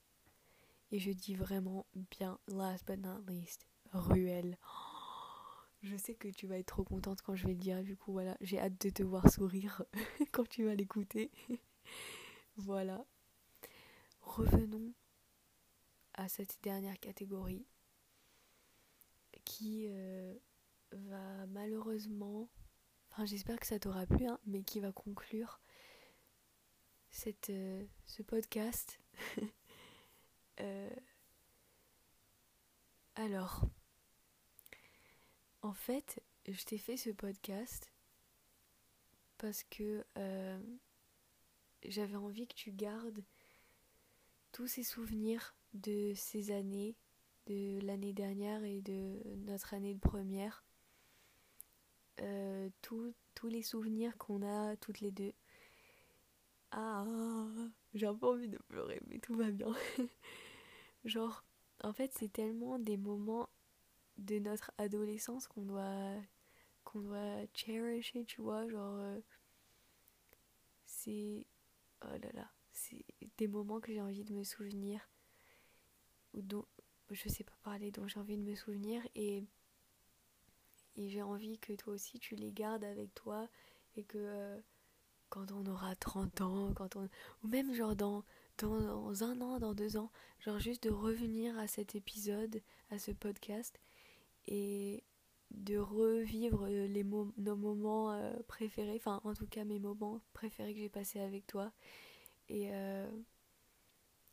et je dis vraiment bien last but not least, Ruelle. je sais que tu vas être trop contente quand je vais le dire, du coup voilà, j'ai hâte de te voir sourire quand tu vas l'écouter. voilà. Revenons à cette dernière catégorie qui euh, va malheureusement, enfin j'espère que ça t'aura plu, hein, mais qui va conclure cette, euh, ce podcast. Euh, alors, en fait, je t'ai fait ce podcast parce que euh, j'avais envie que tu gardes tous ces souvenirs de ces années, de l'année dernière et de notre année de première euh, tous les souvenirs qu'on a toutes les deux. Ah, j'ai un peu envie de pleurer, mais tout va bien. Genre, en fait, c'est tellement des moments de notre adolescence qu'on doit qu'on doit cherisher, tu vois, genre euh, c'est oh là là, c'est des moments que j'ai envie de me souvenir ou dont je sais pas parler dont j'ai envie de me souvenir et et j'ai envie que toi aussi tu les gardes avec toi et que euh, quand on aura 30 ans, quand on ou même genre dans, dans, un an, dans deux ans, genre juste de revenir à cet épisode, à ce podcast et de revivre les nos moments euh, préférés, enfin en tout cas mes moments préférés que j'ai passés avec toi. Et euh,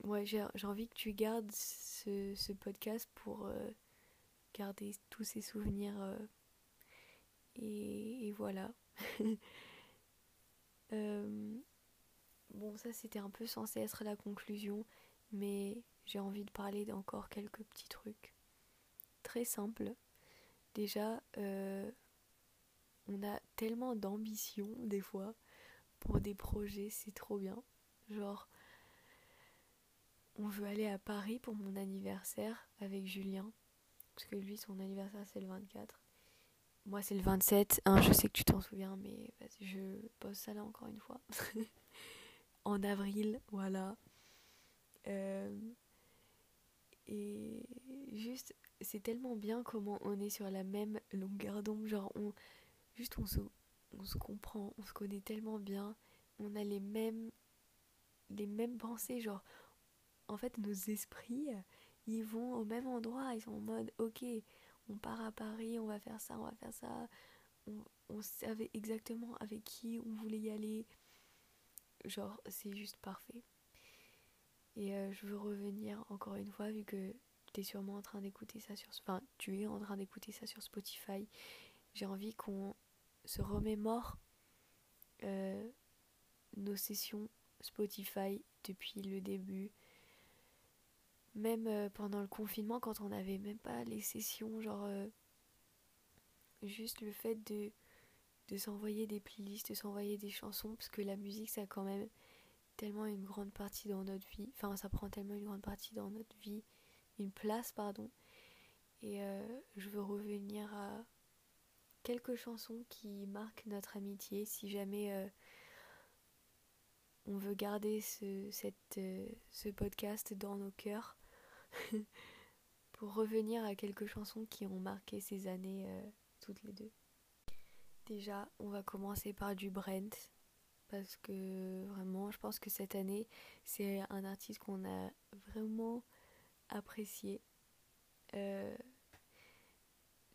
ouais, j'ai envie que tu gardes ce podcast pour garder tous ces souvenirs et, voilà. Bon, ça c'était un peu censé être la conclusion, mais j'ai envie de parler d'encore quelques petits trucs. Très simples. Déjà, euh, on a tellement d'ambition des fois pour des projets, c'est trop bien. Genre, on veut aller à Paris pour mon anniversaire avec Julien, parce que lui, son anniversaire c'est le 24. Moi, c'est le 27. Hein, je sais que tu t'en souviens, mais je pose ça là encore une fois. en avril, voilà. Euh, et juste, c'est tellement bien comment on est sur la même longueur d'onde. Genre, on, juste, on se, on se comprend, on se connaît tellement bien. On a les mêmes, les mêmes pensées. Genre, en fait, nos esprits, ils vont au même endroit. Ils sont en mode, ok, on part à Paris, on va faire ça, on va faire ça. On, on savait exactement avec qui on voulait y aller. Genre, c'est juste parfait. Et euh, je veux revenir encore une fois, vu que tu es sûrement en train d'écouter ça sur. Enfin, tu es en train d'écouter ça sur Spotify. J'ai envie qu'on se remémore euh, nos sessions Spotify depuis le début. Même euh, pendant le confinement, quand on n'avait même pas les sessions, genre. juste le fait de, de s'envoyer des playlists, de s'envoyer des chansons, parce que la musique, ça a quand même tellement une grande partie dans notre vie. Enfin, ça prend tellement une grande partie dans notre vie. Une place, pardon. Et euh, je veux revenir à quelques chansons qui marquent notre amitié. Si jamais euh, on veut garder euh, ce podcast dans nos cœurs. pour revenir à quelques chansons qui ont marqué ces années toutes les deux. Déjà, on va commencer par du Brent parce que vraiment, je pense que cette année, c'est un artiste qu'on a vraiment apprécié. Euh,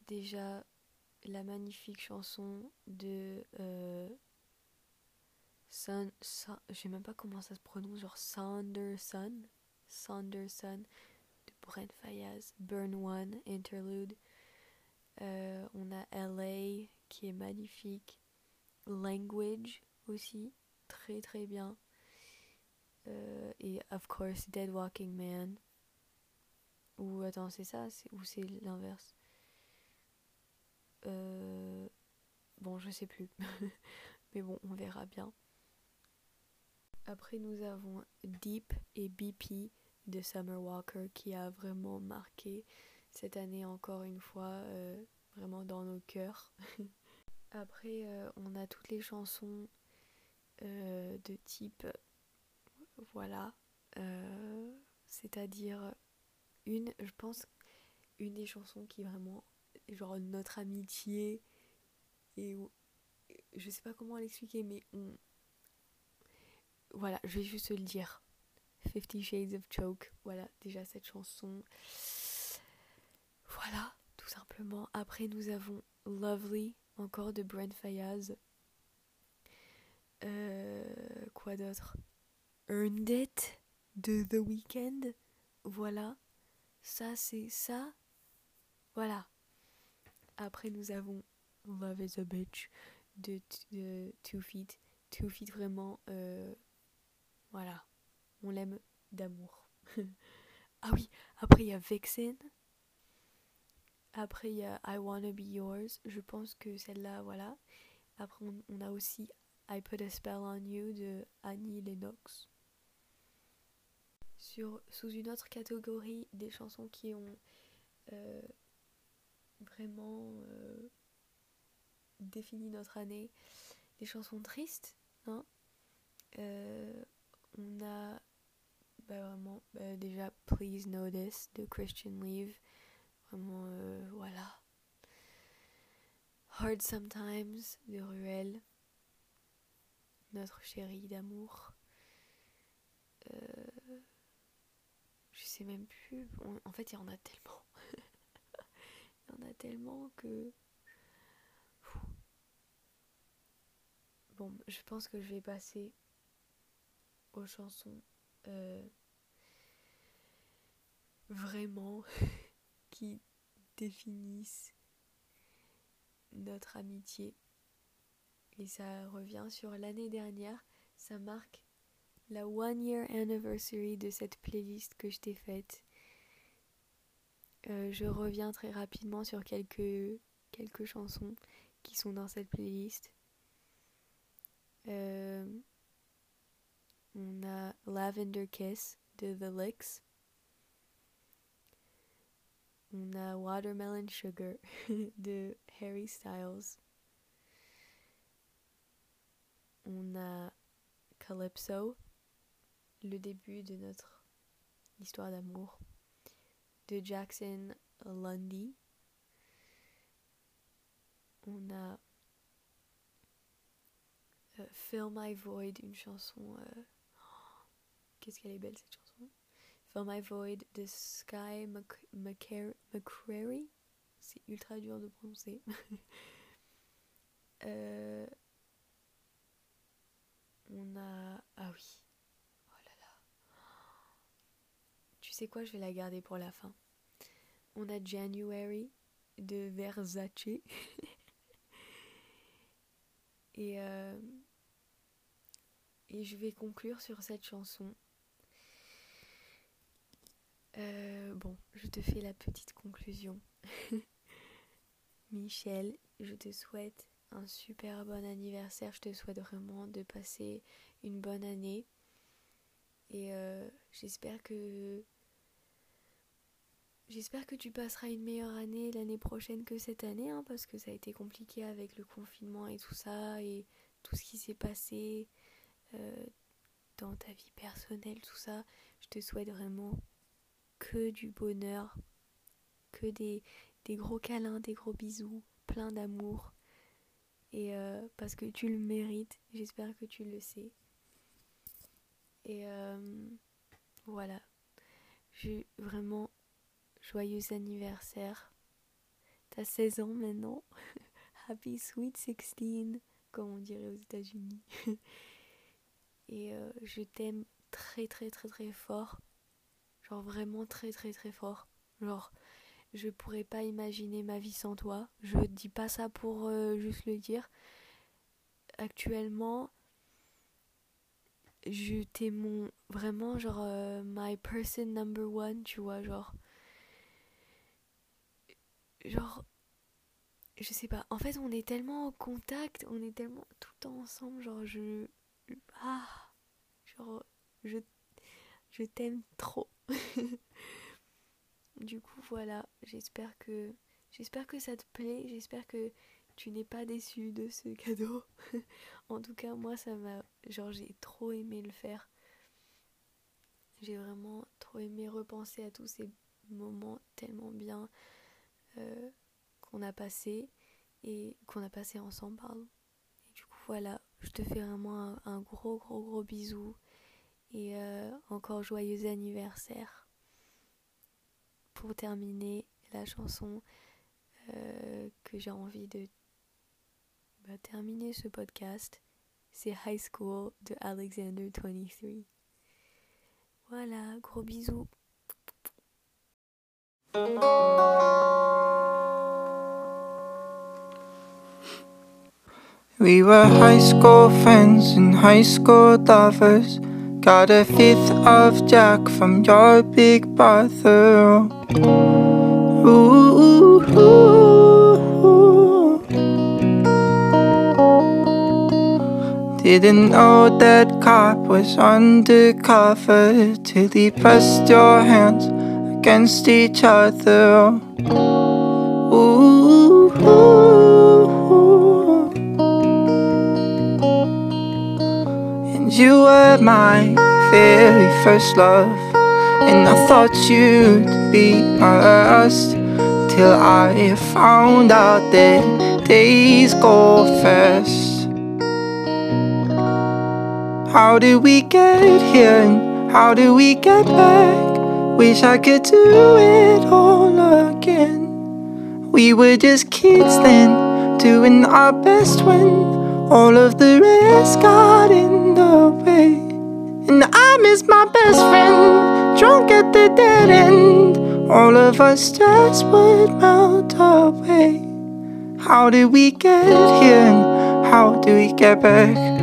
déjà, la magnifique chanson de euh, Sun, je sais même pas comment ça se prononce, genre Sanderson, Sanderson de Brent Fayaz, Burn One, Interlude. Euh, on a LA qui est magnifique. Language aussi, très très bien. Euh, et of course Dead Walking Man. Ou attends, c'est ça ou c'est l'inverse? Euh, Bon, je sais plus. Mais bon, on verra bien. Après, nous avons Deep et BP de Summer Walker qui a vraiment marqué cette année encore une fois, euh, vraiment dans nos cœurs. Après, euh, on a toutes les chansons euh, de type, voilà, euh, c'est-à-dire une, je pense, une des chansons qui vraiment, genre notre amitié et je sais pas comment l'expliquer, mais voilà, je vais juste le dire. Fifty Shades of Choke, voilà, déjà cette chanson. Voilà, tout simplement. Après, nous avons Lovely, encore de Brent Fayaz. Euh, quoi d'autre? Earned It de The Weeknd. Voilà, ça c'est ça. Voilà. Après, nous avons Love is a Bitch de, Two Feet. Two Feet, vraiment, euh, voilà, on l'aime d'amour. ah oui, après il y a Vixen. Après il y a I Wanna Be Yours. Je pense que celle-là, voilà. Après on, a aussi I Put a Spell on You de Annie Lennox. Sur, sous une autre catégorie, des chansons qui ont euh, vraiment euh, défini notre année, des chansons tristes, hein. Euh, on a bah, vraiment bah, déjà Please Notice de Christian Leave. Vraiment, euh, voilà. Hard Sometimes de Ruel. Notre chérie d'amour. Euh, je sais même plus. En fait, il y en a tellement. il y en a tellement que. Bon, je pense que je vais passer aux chansons euh, vraiment définissent notre amitié. Et ça revient sur l'année dernière, ça marque la one year anniversary de cette playlist que je t'ai faite. Euh, je reviens très rapidement sur quelques, quelques chansons qui sont dans cette playlist. Euh, on a Lavender Kiss de The Licks. On a Watermelon Sugar de Harry Styles. On a Calypso, le début de notre histoire d'amour, de Jackson Lundy. On a euh, Fill My Void, une chanson. euh, Qu'est-ce qu'elle est belle cette chanson. Fill My Void de Sky McCrary. c'est ultra dur de prononcer. Euh, on a. Ah oui. Oh là là. Tu sais quoi, je vais la garder pour la fin. On a January de Versace. et, euh, et je vais conclure sur cette chanson. Euh, bon, je te fais la petite conclusion. Michel, je te souhaite un super bon anniversaire. Je te souhaite vraiment de passer une bonne année. Et euh, j'espère que j'espère que tu passeras une meilleure année l'année prochaine que cette année, hein, parce que ça a été compliqué avec le confinement et tout ça, et tout ce qui s'est passé euh, dans ta vie personnelle, tout ça. Je te souhaite vraiment que du bonheur, que des, gros câlins, des gros bisous, plein d'amour. Et euh, parce que tu le mérites, j'espère que tu le sais. Et euh, voilà. J'ai vraiment joyeux anniversaire. T'as 16 ans maintenant. Happy Sweet 16, comme on dirait aux États-Unis. Et euh, je t'aime très très très très fort. Genre vraiment très très très fort. Genre je pourrais pas imaginer ma vie sans toi. Je dis pas ça pour euh, juste le dire. Actuellement, je t'ai mon vraiment genre euh, my person number one, tu vois, genre genre je sais pas. En fait, on est tellement en contact, on est tellement tout le temps ensemble, genre je ah genre je je t'aime trop. Du coup, voilà, j'espère que j'espère que ça te plaît, j'espère que tu n'es pas déçu de ce cadeau. en tout cas, moi ça m'a genre j'ai trop aimé le faire. J'ai vraiment trop aimé repenser à tous ces moments tellement bien euh, qu'on a passé et qu'on a passé ensemble, pardon. Et du coup, voilà, je te fais vraiment un, gros gros gros bisou et euh, encore joyeux anniversaire pour terminer la chanson euh, que j'ai envie de bah, terminer ce podcast, c'est High School de Alexander 23. Voilà, gros bisous. We were high school friends and high school lovers. Got a fifth of Jack from your big brother. Ooh, ooh, Didn't know that cop was undercover till he pressed your hands against each other. You were my very first love. And I thought you'd be my last Till I found out that days go fast How did we get here and how did we get back? Wish I could do it all again We were just kids then, doing our best when All of the rest got in And I miss my best friend drunk at the dead end. All of us just would melt away. How did we get here and how do we get back?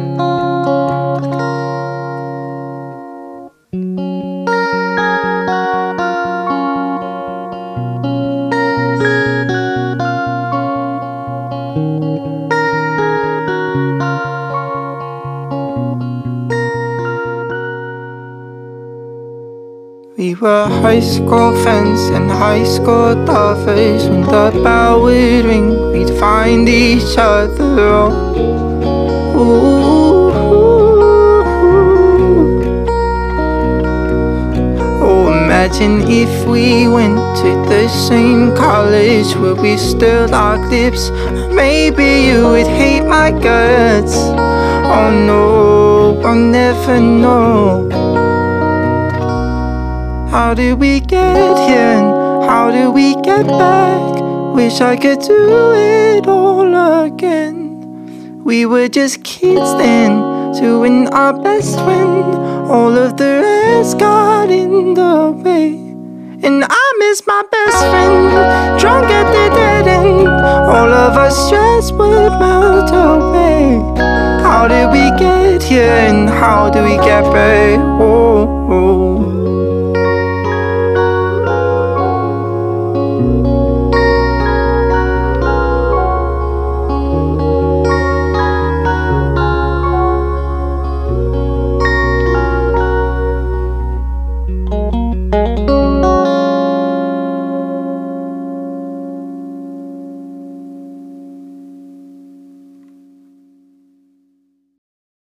Were high school friends and high school lovers. When the bell would ring, we'd find each other. Ooh, Oh, imagine if we went to the same college. Would we still lock lips? Maybe you would hate my guts. Oh no, I'll never know. How did we get here and how did we get back? Wish I could do it all again. We were just kids then, doing our best when all of the rest got in the way. And I miss my best friend, drunk at the dead end. All of our stress would melt away. How did we get here and how do we get back? Oh, oh.